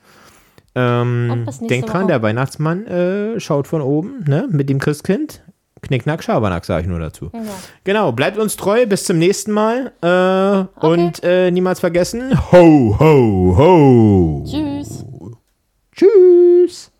Ähm, denkt dran, Woche. der Weihnachtsmann äh, schaut von oben, ne? Mit dem Christkind. Knickknack, Schabernack, sage ich nur dazu. Genau. genau. bleibt uns treu, bis zum nächsten Mal. Äh, okay. Und äh, niemals vergessen, ho, ho, ho. Tschüss. Tschüss.